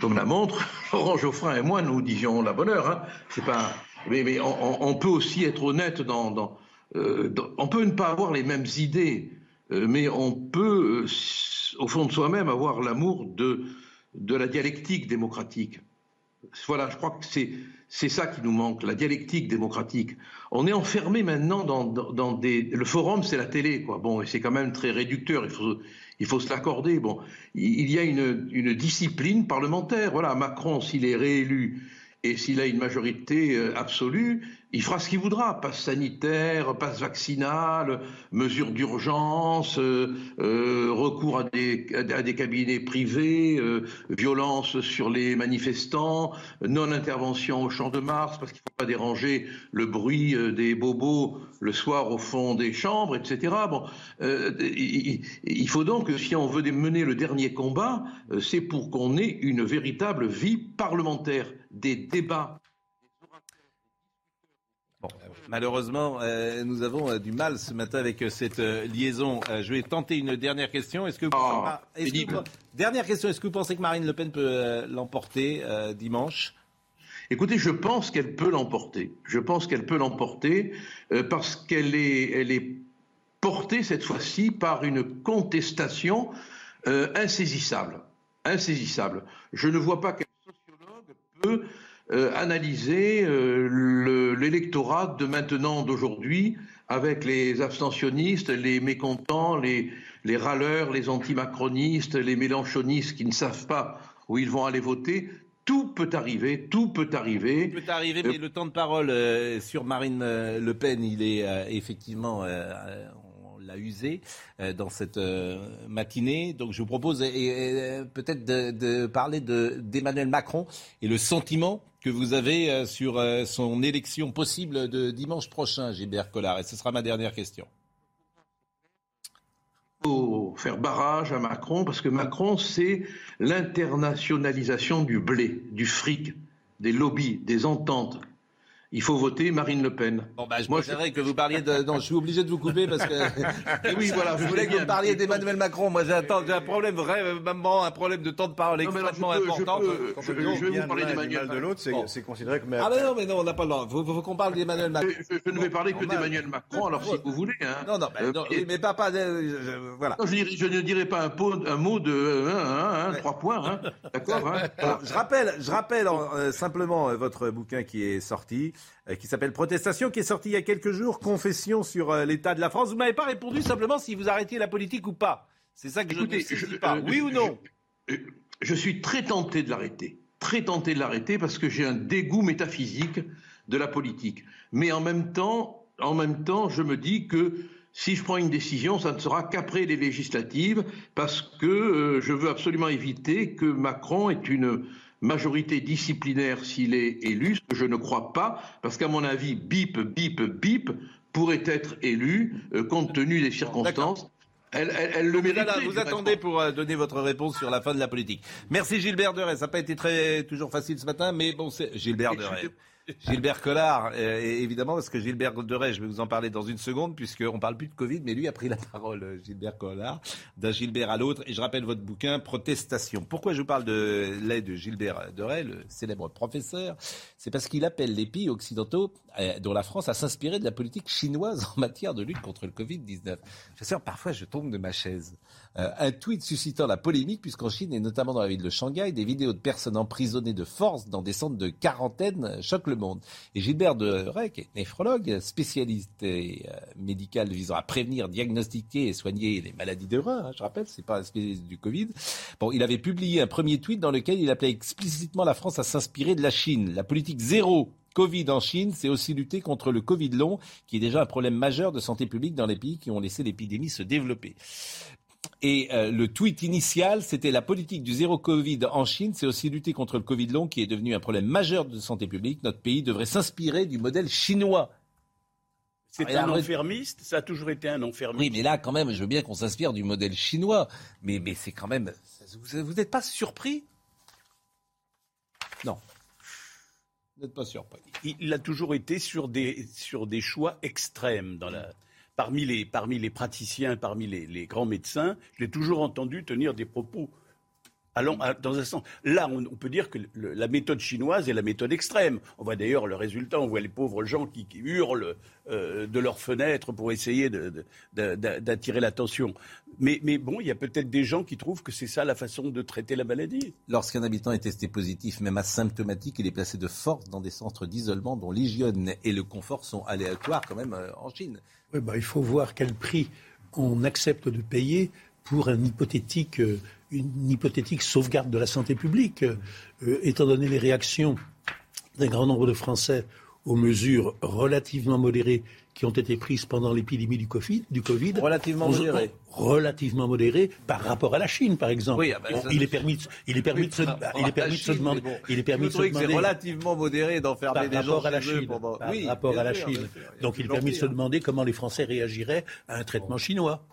comme la montre, Laurent Geoffrin et moi, nous disions la bonne heure. Hein. Pas. Mais, on, peut aussi être honnête dans. Euh, dans, on peut ne pas avoir les mêmes idées, euh, mais on peut, au fond de soi-même, avoir l'amour de, de la dialectique démocratique. Voilà, je crois que c'est c'est ça qui nous manque, la dialectique démocratique. On est enfermé maintenant dans, dans, des. Le forum, c'est la télé, quoi. Bon, et c'est quand même très réducteur. Il faut, il faut se l'accorder. Bon, il y a une, une discipline parlementaire. Voilà, Macron, s'il est réélu et s'il a une majorité euh, absolue, il fera ce qu'il voudra, passe sanitaire, passe vaccinal, mesures d'urgence, euh, euh, recours à des, cabinets privés, violence sur les manifestants, non-intervention au champ de Mars parce qu'il ne faut pas déranger le bruit des bobos le soir au fond des chambres, etc. Il, il, faut donc, si on veut mener le dernier combat, c'est pour qu'on ait une véritable vie parlementaire, des débats Malheureusement, euh, nous avons euh, du mal ce matin avec euh, cette liaison. je vais tenter une dernière question. Est-ce que, vous... Oh, dernière question Est-ce que vous pensez que Marine Le Pen peut l'emporter dimanche? Écoutez, je pense qu'elle peut l'emporter. Je pense qu'elle peut l'emporter parce qu'elle est, elle est portée cette fois-ci par une contestation insaisissable. Insaisissable. Je ne vois pas euh, analyser euh, l'électorat de maintenant, d'aujourd'hui, avec les abstentionnistes, les mécontents, les, les râleurs, les antimacronistes, les mélanchonistes qui ne savent pas où ils vont aller voter. tout peut arriver, tout peut arriver. Tout peut arriver, mais le temps de parole euh, sur Marine euh, Le Pen, il est euh, effectivement, l'a usé dans cette matinée. Donc je vous propose peut-être de, parler d'Emmanuel Macron et le sentiment que vous avez sur son élection possible de dimanche prochain, Gilbert Collard. Et ce sera ma dernière question faire barrage à Macron parce que Macron, c'est l'internationalisation du blé, du fric, des lobbies, des ententes il faut voter Marine Le Pen. Bon, bah, je Moi, je... que vous parliez de. Non, je suis obligé de vous couper parce que. oui, voilà, je voulais que vous parliez d'Emmanuel Macron. Moi, j'ai un problème vraiment, un problème de temps de parole extrêmement important. Je, vais vous parler d'Emmanuel. de l'autre, c'est considéré comme. Ah, mais non, mais non, on n'a pas le droit. Il faut, qu'on parle d'Emmanuel Macron. Je, ne vais parler que d'Emmanuel Macron, alors si vous voulez. Hein. Non, non, euh, mais pas. pas voilà. je, ne dirai pas un, mot de trois points. D'accord Je rappelle, je rappelle euh, simplement euh, votre bouquin qui est sorti. Euh, qui s'appelle Protestation, qui est sorti il y a quelques jours, Confession sur euh, l'état de la France. Vous m'avez pas répondu simplement si vous arrêtiez la politique ou pas. C'est ça que je ne sais pas. Euh, oui ou non? je, suis très tenté de l'arrêter. Très tenté de l'arrêter parce que j'ai un dégoût métaphysique de la politique. Mais en même temps, en même temps, je me dis que si je prends une décision, ça ne sera qu'après les législatives, parce que je veux absolument éviter que Macron ait une majorité disciplinaire s'il est élu, ce que je ne crois pas, parce qu'à mon avis, bip, bip, bip pourrait être élu euh, compte tenu des circonstances. Elle, elle, le mérite. vous attendez pour euh, donner votre réponse sur la fin de la politique. Merci Gilbert Deray. Ça n'a pas été très toujours facile ce matin, mais bon, c'est Gilbert Deray. Gilbert Collard, euh, évidemment, parce que Gilbert Deray, je vais vous en parler dans une seconde, puisqu'on ne parle plus de Covid, mais lui a pris la parole, euh, Gilbert Collard, d'un Gilbert à l'autre. Et je rappelle votre bouquin, Protestation. Pourquoi je vous parle de l'aide de Gilbert Deray, le célèbre professeur? C'est parce qu'il appelle les pays occidentaux, euh, dont la France, à s'inspirer de la politique chinoise en matière de lutte contre le Covid-19. Je sais, parfois, je tombe de ma chaise. Un tweet suscitant la polémique, puisqu'en Chine, et notamment dans la ville de Shanghai, des vidéos de personnes emprisonnées de force dans des centres de quarantaine choquent le monde. Et Gilbert de Rec, néphrologue, spécialiste euh, médical visant à prévenir, diagnostiquer et soigner les maladies de rein, hein, je rappelle, c'est pas un spécialiste du Covid. Bon, il avait publié un premier tweet dans lequel il appelait explicitement la France à s'inspirer de la Chine. La politique zéro Covid en Chine, c'est aussi lutter contre le Covid long, qui est déjà un problème majeur de santé publique dans les pays qui ont laissé l'épidémie se développer. Et euh, le tweet initial, c'était la politique du zéro Covid en Chine, c'est aussi lutter contre le Covid long qui est devenu un problème majeur de santé publique. Notre pays devrait s'inspirer du modèle chinois. C'est un enfermiste, ça a toujours été un enfermiste. Oui, mais là, quand même, je veux bien qu'on s'inspire du modèle chinois. Mais, mais c'est quand même. Vous n'êtes pas surpris? Non. Vous n'êtes pas surpris. Il a toujours été sur des, sur des choix extrêmes dans la parmi les, parmi les praticiens, parmi les, grands médecins, je l'ai toujours entendu tenir des propos allant dans un sens. Là, on, peut dire que la méthode chinoise est la méthode extrême. On voit d'ailleurs le résultat, on voit les pauvres gens qui, hurlent euh, de leurs fenêtres pour essayer d'attirer l'attention. Mais, mais, bon, il y a peut-être des gens qui trouvent que c'est ça la façon de traiter la maladie. Lorsqu'un habitant est testé positif, même asymptomatique, il est placé de force dans des centres d'isolement dont l'hygiène et le confort sont aléatoires quand même euh, en Chine. Oui, bah, il faut voir quel prix on accepte de payer pour un hypothétique, euh, une hypothétique sauvegarde de la santé publique, euh, étant donné les réactions d'un grand nombre de Français aux mesures relativement modérées qui ont été prises pendant l'épidémie du COVID, du COVID. Relativement modérées. Relativement modérées par rapport à la Chine, par exemple. Oui, ah ben, il, est permis, il est permis de se, il est permis de se demander. il est permis de se demander. C'est relativement modéré d'enfermer des gens à la Chine. Pendant... Par oui, rapport à la Chine. Donc il est permis de se demander comment les Français réagiraient à un traitement chinois.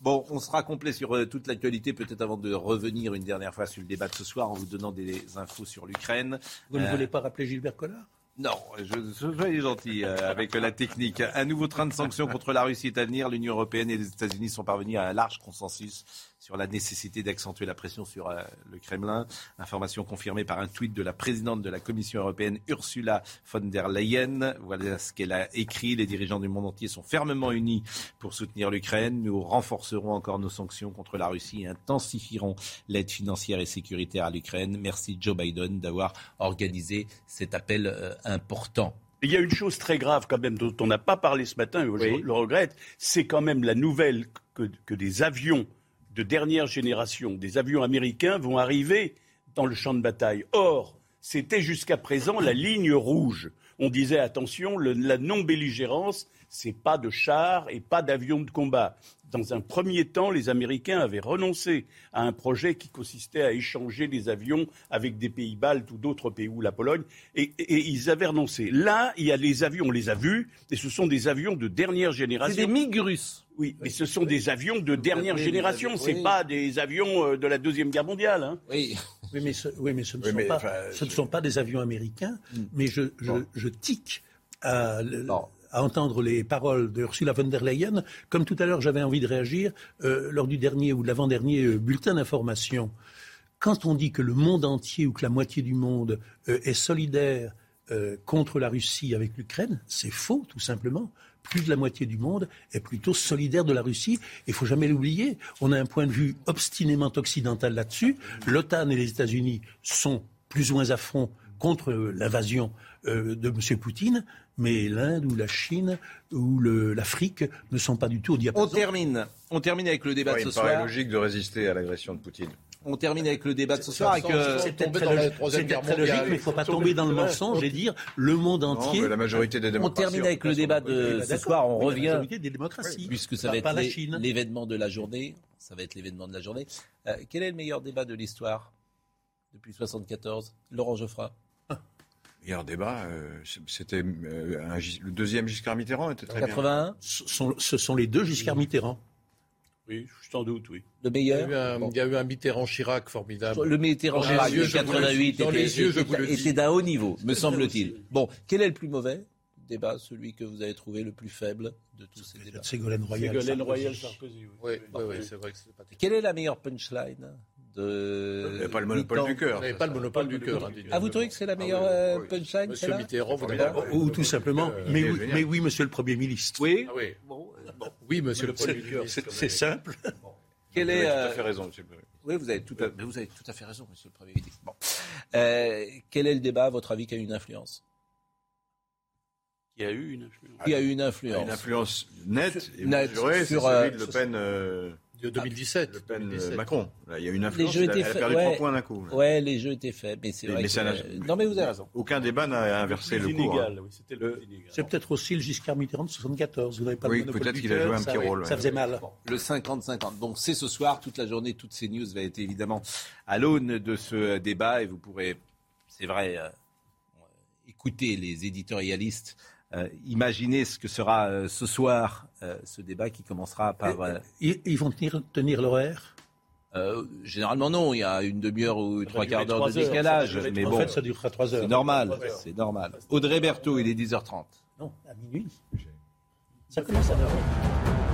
Bon, on sera complet sur euh, toute l'actualité, peut-être avant de revenir une dernière fois sur le débat de ce soir en vous donnant des infos sur l'Ukraine. Vous ne euh, voulez pas rappeler Gilbert Collard? Non, je, je soyez gentil euh, avec la technique. Un nouveau train de sanctions contre la Russie est à venir. L'Union européenne et les États-Unis sont parvenus à un large consensus sur la nécessité d'accentuer la pression sur euh, le Kremlin. Information confirmée par un tweet de la présidente de la Commission européenne, Ursula von der Leyen. Voilà ce qu'elle a écrit. Les dirigeants du monde entier sont fermement unis pour soutenir l'Ukraine. Nous renforcerons encore nos sanctions contre la Russie et intensifierons l'aide financière et sécuritaire à l'Ukraine. Merci Joe Biden d'avoir organisé cet appel euh, important. Il y a une chose très grave quand même dont on n'a pas parlé ce matin, et je le regrette, c'est quand même la nouvelle que, que des avions de dernière génération, des avions américains, vont arriver dans le champ de bataille. Or, c'était jusqu'à présent la ligne rouge. On disait attention, la non-belligérance, c'est pas de chars et pas d'avions de combat dans un premier temps, les Américains avaient renoncé à un projet qui consistait à échanger des avions avec des pays baltes ou d'autres pays, ou la Pologne, et, ils avaient renoncé. Là, il y a les avions, on les a vus, et ce sont des avions de dernière génération. C'est des MiG russes. Oui, mais ce sont des avions de dernière génération, ce n'est pas des avions euh, de la Deuxième Guerre mondiale. Hein. Oui. mais ce, ne, sont, pas, des avions américains, hmm. mais je, je, tique à à entendre les paroles de Ursula von der Leyen. Comme tout à l'heure, j'avais envie de réagir euh, lors du dernier ou de l'avant-dernier euh, bulletin d'information. Quand on dit que le monde entier ou que la moitié du monde euh, est solidaire contre la Russie avec l'Ukraine, c'est faux, tout simplement. Plus de la moitié du monde est plutôt solidaire de la Russie. Il faut jamais l'oublier. On a un point de vue obstinément occidental là-dessus. L'OTAN et les États-Unis sont plus ou moins à fond contre l'invasion de M. Poutine, mais l'Inde ou la Chine ou l'Afrique ne sont pas du tout au diapason. On termine, on termine avec le débat de ce soir. Il paraît logique de résister à l'agression de Poutine. On termine avec le débat de ce soir. Euh, c'est peut-être très, logique, mais il ne faut pas tomber dans le mensonge et dire le monde entier. la majorité des démocraties. On termine avec le débat de ce soir. On revient. La majorité des démocraties. Puisque ça va être l'événement de la journée. Ça va être l'événement de la journée. Euh, quel est le meilleur débat de l'histoire depuis 74 Laurent Geoffroy meilleur débat, euh, c'était euh, le deuxième Giscard Mitterrand était très 81 Ce sont les deux Giscard Mitterrand. Oui, sans doute, oui. Le meilleur? Il y a eu un, Mitterrand Chirac formidable. Le Mitterrand Chirac de 88 était, d'un haut niveau, me semble-t-il. Bon, quel est le plus mauvais débat, celui que vous avez trouvé le plus faible de tous ces débats? Ségolène Royal. Ségolène Royal Sarkozy, oui. Oui, oui, c'est vrai que c'est pas Quelle est la meilleure punchline? De. pas le monopole du cœur. pas le monopole du cœur. Ah, vous trouvez que c'est la meilleure ah, oui, punchline Monsieur Mitterrand, vous Ou tout simplement, euh, mais, oui, mais oui, monsieur le Premier ministre. Oui, ah, oui. Bon, oui, monsieur le Premier ministre. C'est simple. Quel est, vous avez tout à fait raison, monsieur le Premier oui, vous avez tout à, vous avez tout à fait raison, monsieur le Premier ministre. Bon. Euh, quel est le débat, à votre avis, qui a eu une influence? Qui a eu une influence? Qui a eu une influence? Une influence nette et mesurée, sur, c'est celui de Le Pen. Euh, de 2017. Le Pen, euh, Macron. il y a une influence. Les jeux étaient faits. Ouais, points d'un coup. Ouais, les jeux étaient faits. Mais c'est vrai. non, mais vous avez raison. Aucun débat n'a inversé le cours. Hein. C'est peut-être aussi le Giscard Mitterrand de 74. Vous n'avez pas oui, peut-être qu'il a joué un petit rôle. Ça faisait mal. Le 50-50. Donc c'est ce soir, toute la journée, toutes ces news va être évidemment à l'aune de ce débat et vous pourrez, c'est vrai, euh, écouter les éditorialistes euh, imaginez ce que sera euh, ce soir euh, ce débat qui commencera par. Ils, vont tenir, tenir l'horaire? Généralement non, il y a une demi-heure ou trois quarts d'heure de décalage. Mais en bon, fait, ça durera trois heures. C'est normal, c'est normal. Audrey Berthaud, il est 10h30. Non, à minuit. Ça commence à 9h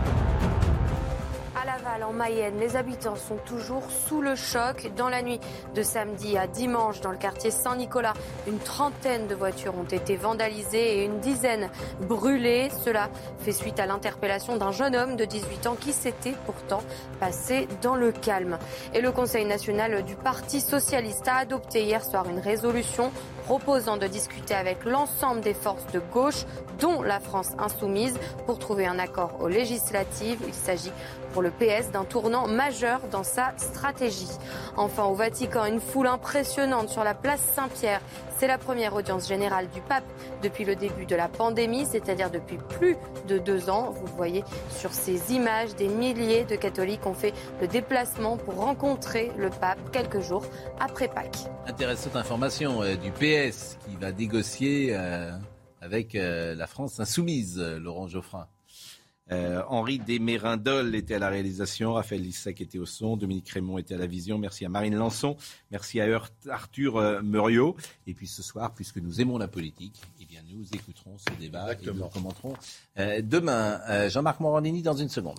en Mayenne, les habitants sont toujours sous le choc. Dans la nuit de samedi à dimanche, dans le quartier Saint-Nicolas, une trentaine de voitures ont été vandalisées et une dizaine brûlées. Cela fait suite à l'interpellation d'un jeune homme de 18 ans qui s'était pourtant passé dans le calme. Et le Conseil national du Parti socialiste a adopté hier soir une résolution proposant de discuter avec l'ensemble des forces de gauche, dont la France insoumise, pour trouver un accord aux législatives. Il s'agit pour le PS d'un tournant majeur dans sa stratégie. Enfin, au Vatican, une foule impressionnante sur la place Saint-Pierre. C'est la première audience générale du pape depuis le début de la pandémie, c'est-à-dire depuis plus de deux ans. Vous voyez sur ces images, des milliers de catholiques ont fait le déplacement pour rencontrer le pape quelques jours après Pâques. Intéressante information euh, du PS qui va négocier euh, avec euh, la France insoumise, Laurent Geoffrin. Euh, Henri Desmérindol était à la réalisation, Raphaël Lissac était au son, Dominique Raymond était à la vision. Merci à Marine Lançon, merci à Arthur euh, Muriot. Et puis ce soir, puisque nous aimons la politique, eh bien nous écouterons ce débat et nous commenterons euh, demain. Jean-Marc Morandini dans une seconde.